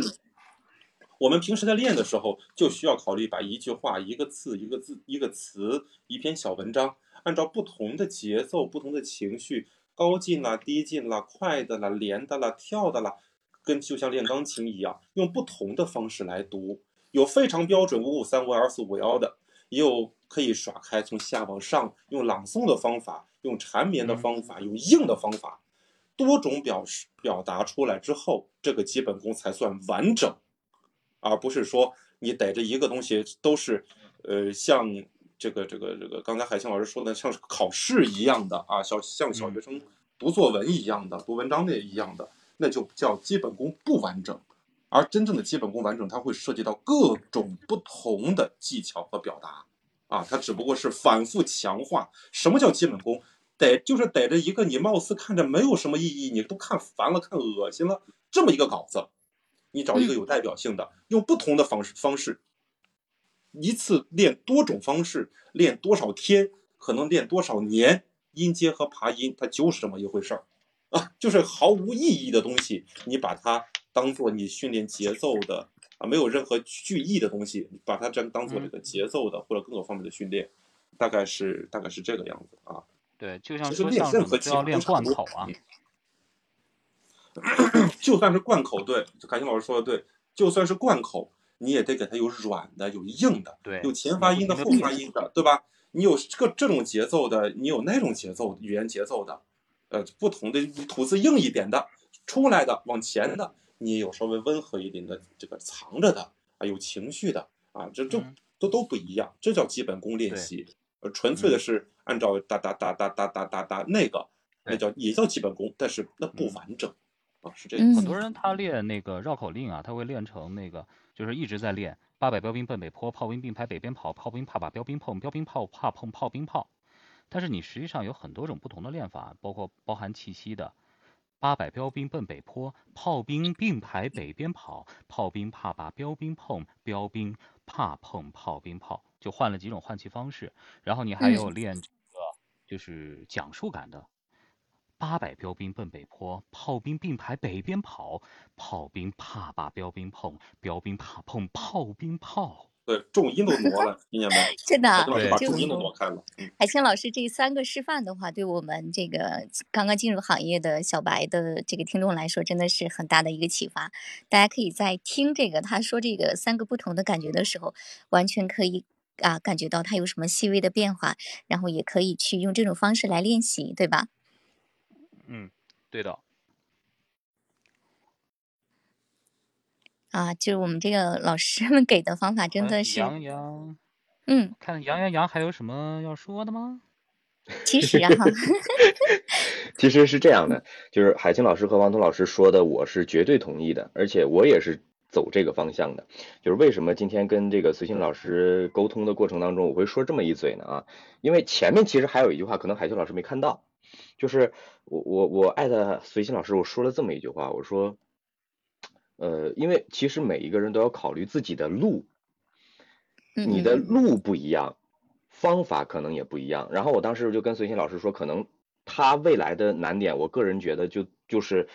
我们平时在练的时候，就需要考虑把一句话、一个字、一个字、一个词、一篇小文章，按照不同的节奏、不同的情绪，高进啦、低进啦、快的啦、连的啦、跳的啦，跟就像练钢琴一样，用不同的方式来读。有非常标准五五三五二四五幺的，也有可以耍开从下往上，用朗诵的方法，用缠绵的方法，用硬的方法，多种表示表达出来之后，这个基本功才算完整。而不是说你逮着一个东西都是，呃，像这个这个这个刚才海清老师说的，像是考试一样的啊，小像小学生读作文一样的，读文章的一样的，那就叫基本功不完整。而真正的基本功完整，它会涉及到各种不同的技巧和表达，啊，它只不过是反复强化。什么叫基本功？逮就是逮着一个你貌似看着没有什么意义，你都看烦了、看恶心了这么一个稿子。你找一个有代表性的，用不同的方式方式，一次练多种方式，练多少天，可能练多少年，音阶和爬音，它就是这么一回事儿，啊，就是毫无意义的东西，你把它当做你训练节奏的啊，没有任何句意的东西，把它这当做这个节奏的或者各个方面的训练，大概是大概是这个样子啊。对，就像说相声，任何就要练贯口啊。就算是贯口，对，凯欣老师说的对，就算是贯口，你也得给它有软的，有硬的，对，有前发音的、后发音的，对吧？你有这个这种节奏的，你有那种节奏语言节奏的，呃，不同的吐字硬一点的出来的往前的，你也有稍微温和一点的这个藏着的啊，有情绪的啊，这这嗯都都不一样，这叫基本功练习。呃，纯粹的是按照哒哒哒哒哒哒哒哒那个，那叫也叫基本功，但是那不完整啊，是这个。嗯很多人他练那个绕口令啊，他会练成那个，就是一直在练八百标兵奔北坡，炮兵并排北边跑，炮兵怕把标兵碰，标兵炮怕碰炮兵炮。但是你实际上有很多种不同的练法，包括包含气息的。八百标兵奔北坡，炮兵并排北边跑，炮兵怕把标兵碰，标兵怕碰炮兵炮，就换了几种换气方式。然后你还有练这个就是讲述感的，八百标兵奔北坡，炮兵并排北边跑，炮兵怕把标兵碰，标兵怕碰炮兵炮。对，重音都挪了，听见没？真的啊，老师把重音都挪开了。嗯，海清老师这三个示范的话，对我们这个刚刚进入行业的小白的这个听众来说，真的是很大的一个启发。大家可以在听这个他说这个三个不同的感觉的时候，完全可以啊感觉到他有什么细微的变化，然后也可以去用这种方式来练习，对吧？嗯，对的。啊，就是我们这个老师们给的方法真的是，杨洋，嗯，看杨洋洋还有什么要说的吗？其实啊 其实是这样的，就是海清老师和王彤老师说的，我是绝对同意的，而且我也是走这个方向的。就是为什么今天跟这个随心老师沟通的过程当中，我会说这么一嘴呢？啊，因为前面其实还有一句话，可能海清老师没看到，就是我我我艾特随心老师，我说了这么一句话，我说，呃，因为其实每一个人都要考虑自己的路，嗯你的嗯路不一样，方法可能也不一样。然后我当时就跟随心老师说，可能他未来的难点，我个人觉得就就是，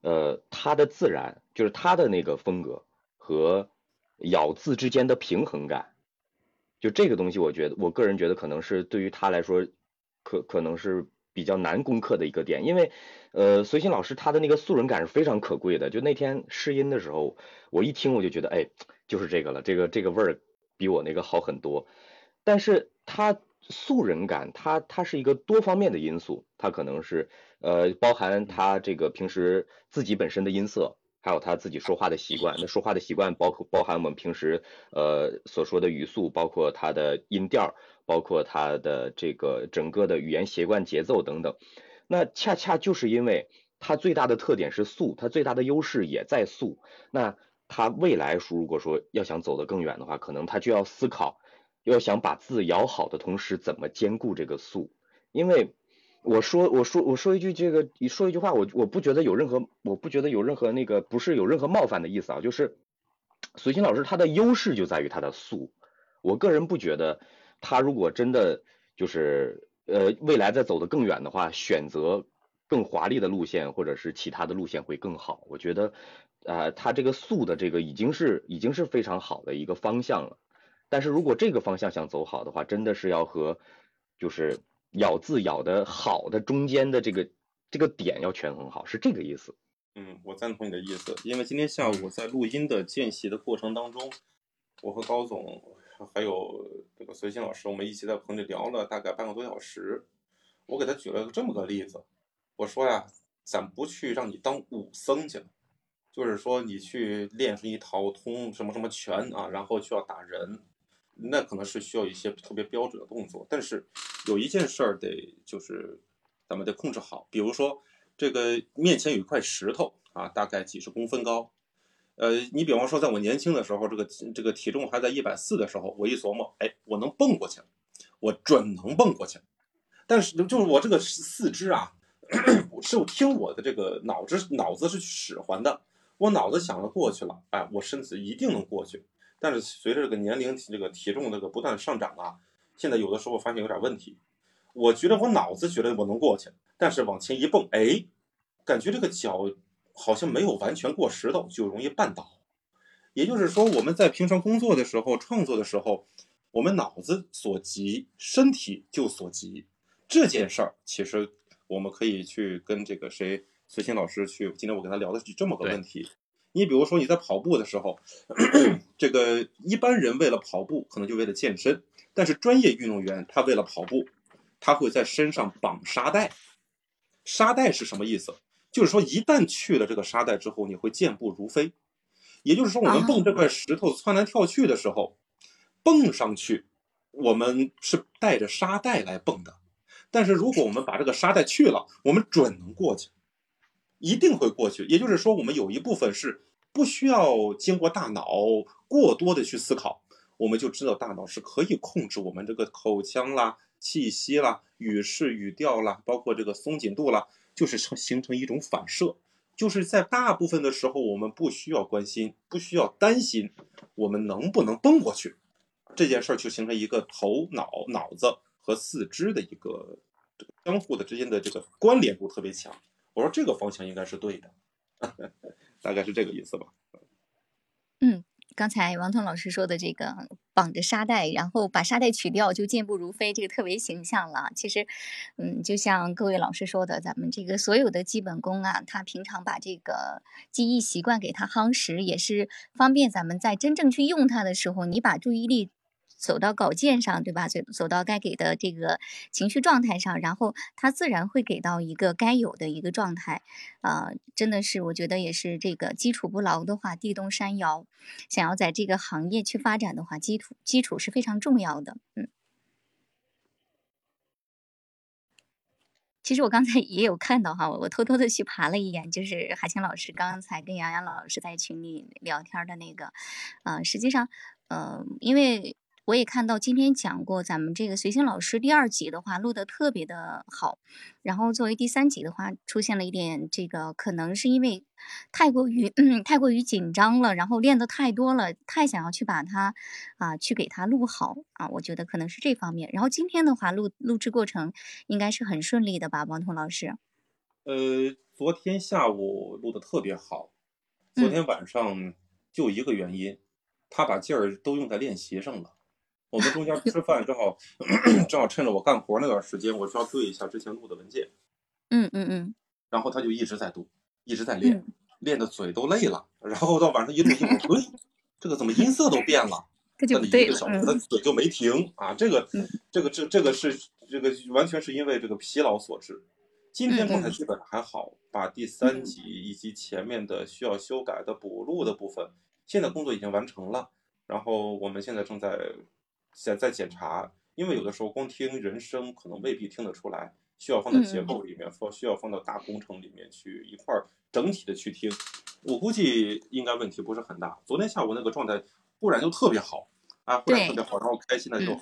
呃，他的自然，就是他的那个风格和咬字之间的平衡感，就这个东西，我觉得我个人觉得可能是对于他来说，可可能是比较难攻克的一个点，因为呃，随心老师他的那个素人感是非常可贵的。就那天试音的时候，我一听我就觉得，哎，就是这个了，这个这个味儿比我那个好很多。但是他素人感，他他是一个多方面的因素，他可能是呃包含他这个平时自己本身的音色，还有他自己说话的习惯。那说话的习惯包括包含我们平时呃所说的语速，包括他的音调，包括他的这个整个的语言习惯、节奏等等。那恰恰就是因为它最大的特点是素，它最大的优势也在素。那它未来如果说要想走得更远的话，可能它就要思考，要想把字咬好的同时，怎么兼顾这个素。因为我说我说我说一句这个你说一句话，我我不觉得有任何我不觉得有任何那个不是有任何冒犯的意思啊，就是随心老师他的优势就在于他的素。我个人不觉得他如果真的就是呃未来再走得更远的话，选择更华丽的路线或者是其他的路线会更好。我觉得呃他这个素的这个已经是已经是非常好的一个方向了。但是如果这个方向想走好的话，真的是要和就是咬字咬的好的中间的这个这个点要权衡好，是这个意思。嗯，我赞同你的意思，因为今天下午在录音的间隙的过程当中，我和高总还有这个随心老师，我们一起在棚里聊了大概半个多小时。我给他举了这么个例子，我说呀，咱不去让你当武僧去，就是说你去练出一套通什么什么拳啊，然后就要打人，那可能是需要一些特别标准的动作。但是有一件事儿得就是咱们得控制好，比如说这个面前有一块石头啊，大概几十公分高。呃，你比方说，在我年轻的时候，这个这个体重还在一百四的时候，我一琢磨，哎，我能蹦过去，我准能蹦过去。但是就是我这个四肢啊，是听我的这个脑子脑子是使唤的，我脑子想着过去了，哎，我身子一定能过去。但是随着这个年龄这个体重这个不断上涨啊，现在有的时候发现有点问题。我觉得我脑子觉得我能过去，但是往前一蹦，哎，感觉这个脚好像没有完全过石头，就容易绊倒。也就是说，我们在平常工作的时候、创作的时候，我们脑子所急，身体就所急。这件事儿，其实我们可以去跟这个谁随心老师去，今天我跟他聊的是这么个问题。你比如说你在跑步的时候，这个一般人为了跑步，可能就为了健身，但是专业运动员他为了跑步，他会在身上绑沙袋。沙袋是什么意思？就是说，一旦去了这个沙袋之后，你会健步如飞。也就是说，我们蹦这块石头窜来跳去的时候，蹦上去，我们是带着沙袋来蹦的。但是如果我们把这个沙袋去了，我们准能过去，一定会过去。也就是说，我们有一部分是不需要经过大脑过多的去思考，我们就知道大脑是可以控制我们这个口腔啦、气息啦、语势语调啦，包括这个松紧度啦，就是成形成一种反射。就是在大部分的时候，我们不需要关心，不需要担心我们能不能蹦过去，这件事儿就形成一个头脑、脑子和四肢的一个这个相互的之间的这个关联度特别强。我说这个方向应该是对的，大概是这个意思吧。刚才王彤老师说的这个绑着沙袋，然后把沙袋取掉就健步如飞，这个特别形象了。其实，嗯，就像各位老师说的，咱们这个所有的基本功啊，他平常把这个记忆习惯给他夯实，也是方便咱们在真正去用它的时候，你把注意力。走到稿件上，对吧？走走到该给的这个情绪状态上，然后他自然会给到一个该有的一个状态，啊，真的是我觉得也是这个基础不牢的话，地动山摇。想要在这个行业去发展的话，基础基础是非常重要的。嗯，其实我刚才也有看到哈，我偷偷的去爬了一眼，就是海清老师刚才跟杨洋老师在群里聊天的那个，呃，实际上，呃，因为。我也看到今天讲过咱们这个随心老师第二集的话录的特别的好，然后作为第三集的话出现了一点这个可能是因为太过于嗯太过于紧张了，然后练的太多了，太想要去把它啊去给它录好啊，我觉得可能是这方面。然后今天的话录录制过程应该是很顺利的吧，王彤老师？呃，昨天下午录的特别好，昨天晚上就一个原因，他把劲儿都用在练习上了。我们中间吃饭正好，正好趁着我干活那段时间，我需要对一下之前录的文件。嗯嗯嗯。然后他就一直在读，一直在练，练的嘴都累了。然后到晚上一录一会对，这个怎么音色都变了？那了一个小时，他嘴就没停啊！这个，这个，这这个是这个完全是因为这个疲劳所致。今天状态基本上还好，把第三集以及前面的需要修改的补录的部分，现在工作已经完成了。然后我们现在正在。在在检查，因为有的时候光听人声可能未必听得出来，需要放在结构里面，放需要放到大工程里面去一块儿整体的去听。我估计应该问题不是很大。昨天下午那个状态忽然就特别好，啊，忽然特别好，然后开心的就，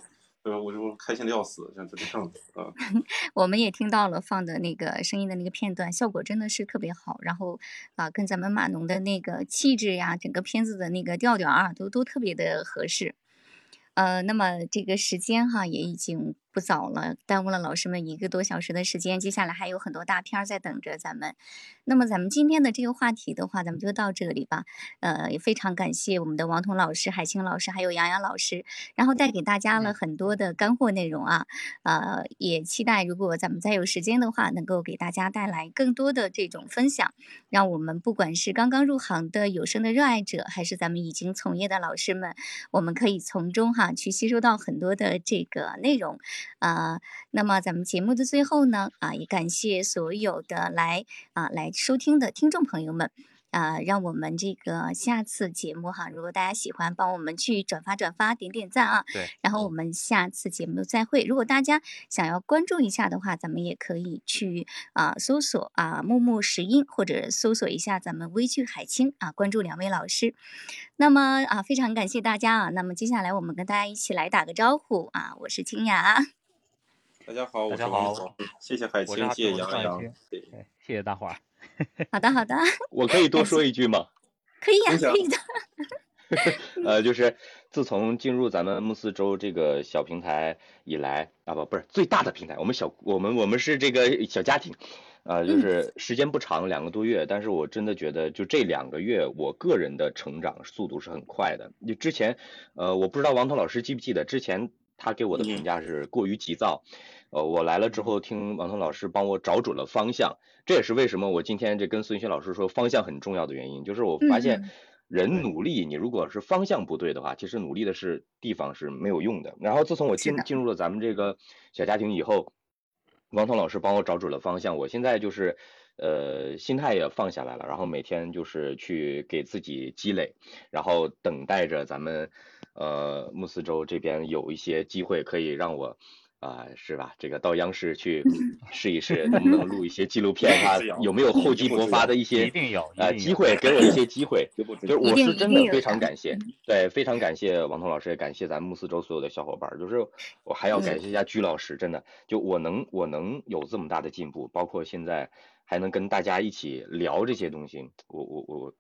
呃，我就开心的要死，像这样子啊。我们也听到了放的那个声音的那个片段，效果真的是特别好。然后啊，跟咱们码农的那个气质呀，整个片子的那个调调啊，都都特别的合适。呃，那么这个时间哈也已经不早了，耽误了老师们一个多小时的时间。接下来还有很多大片在等着咱们。那么咱们今天的这个话题的话，咱们就到这里吧。呃，也非常感谢我们的王彤老师、海清老师还有杨洋老师，然后带给大家了很多的干货内容啊。呃，也期待如果咱们再有时间的话，能够给大家带来更多的这种分享，让我们不管是刚刚入行的有声的热爱者，还是咱们已经从业的老师们，我们可以从中哈。啊，去吸收到很多的这个内容，啊，那么咱们节目的最后呢，啊，也感谢所有的来啊来收听的听众朋友们。啊，让我们这个下次节目哈，如果大家喜欢，帮我们去转发转发，点点赞啊。对。然后我们下次节目再会。如果大家想要关注一下的话，咱们也可以去啊搜索啊木木石英，或者搜索一下咱们微剧海清啊，关注两位老师。那么啊，非常感谢大家啊。那么接下来我们跟大家一起来打个招呼啊，我是清雅。大家好，大家好，谢谢海清，谢谢杨洋，对谢谢大伙儿。好的，好的。我可以多说一句吗？可以呀，可以的。呃，就是自从进入咱们慕斯州这个小平台以来啊，不，不是最大的平台，我们小，我们我们是这个小家庭，啊，就是时间不长，两个多月，但是我真的觉得，就这两个月，我个人的成长速度是很快的。就之前，呃，我不知道王涛老师记不记得，之前他给我的评价是过于急躁。呃，我来了之后，听王彤老师帮我找准了方向，这也是为什么我今天这跟孙轩老师说方向很重要的原因。就是我发现，人努力，你如果是方向不对的话，其实努力的是地方是没有用的。然后自从我进进入了咱们这个小家庭以后，王彤老师帮我找准了方向，我现在就是呃心态也放下来了，然后每天就是去给自己积累，然后等待着咱们呃慕斯州这边有一些机会可以让我。啊，是吧？这个到央视去试一试，能不能录一些纪录片 啊？有没有厚积薄发的一些呃机会？给我一些机会，就是我是真的非常感谢，对，非常感谢王彤老师，也感谢咱慕斯州所有的小伙伴。就是我还要感谢一下鞠老师，真的，就我能我能有这么大的进步，包括现在还能跟大家一起聊这些东西，我我我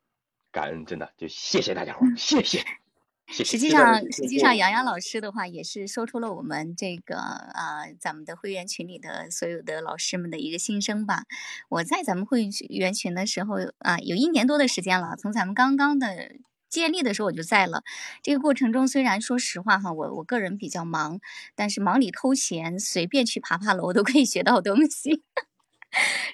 感恩，真的就谢谢大家伙，谢谢。实际上，实际上，杨洋老师的话也是说出了我们这个啊，咱们的会员群里的所有的老师们的一个心声吧。我在咱们会员群的时候啊，有一年多的时间了，从咱们刚刚的建立的时候我就在了。这个过程中，虽然说实话哈，我我个人比较忙，但是忙里偷闲，随便去爬爬楼都可以学到东西。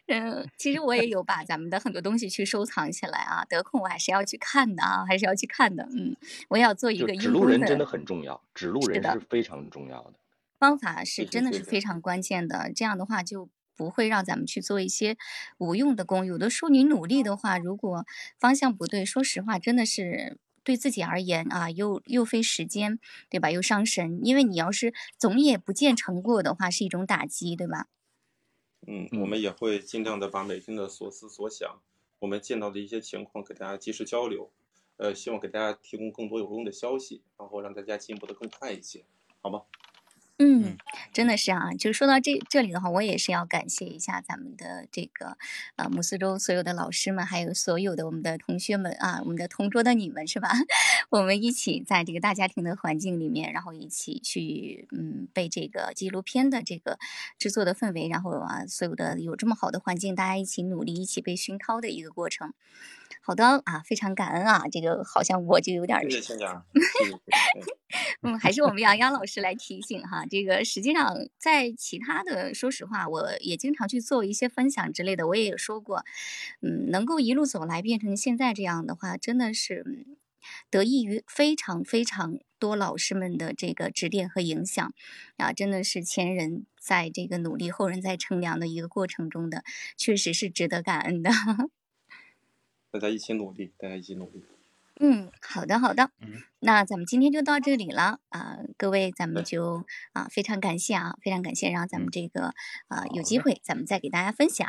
嗯，其实我也有把咱们的很多东西去收藏起来啊，得空我还是要去看的啊，还是要去看的。嗯，我也要做一个指路人真的很重要，指路人是非常重要的。方法是真的是非常关键的，这样的话就不会让咱们去做一些无用的功。有的时候你努力的话，如果方向不对，说实话真的是对自己而言啊，又又费时间，对吧？又伤神，因为你要是总也不见成果的话，是一种打击，对吧？嗯，我们也会尽量的把每天的所思所想，我们见到的一些情况，给大家及时交流，呃，希望给大家提供更多有用的消息，然后让大家进步的更快一些，好吗？嗯，真的是啊，就是说到这这里的话，我也是要感谢一下咱们的这个呃母四州所有的老师们，还有所有的我们的同学们啊，我们的同桌的你们是吧？我们一起在这个大家庭的环境里面，然后一起去嗯被这个纪录片的这个制作的氛围，然后啊所有的有这么好的环境，大家一起努力，一起被熏陶的一个过程。好的啊，非常感恩啊，这个好像我就有点谢谢青霞。嗯，还是我们杨洋老师来提醒哈。这个实际上在其他的，说实话，我也经常去做一些分享之类的。我也有说过，嗯，能够一路走来变成现在这样的话，真的是得益于非常非常多老师们的这个指点和影响啊，真的是前人在这个努力，后人在乘凉的一个过程中的，确实是值得感恩的。大家一起努力，大家一起努力。嗯，好的，好的。嗯，那咱们今天就到这里了啊，各位，咱们就啊，非常感谢啊，非常感谢，然后咱们这个啊，有机会咱们再给大家分享。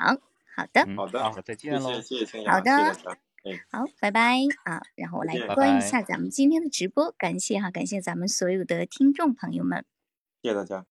好的，好的，再见喽，谢谢好的，嗯，好，拜拜啊。然后我来关一下咱们今天的直播，感谢哈，感谢咱们所有的听众朋友们，谢谢大家。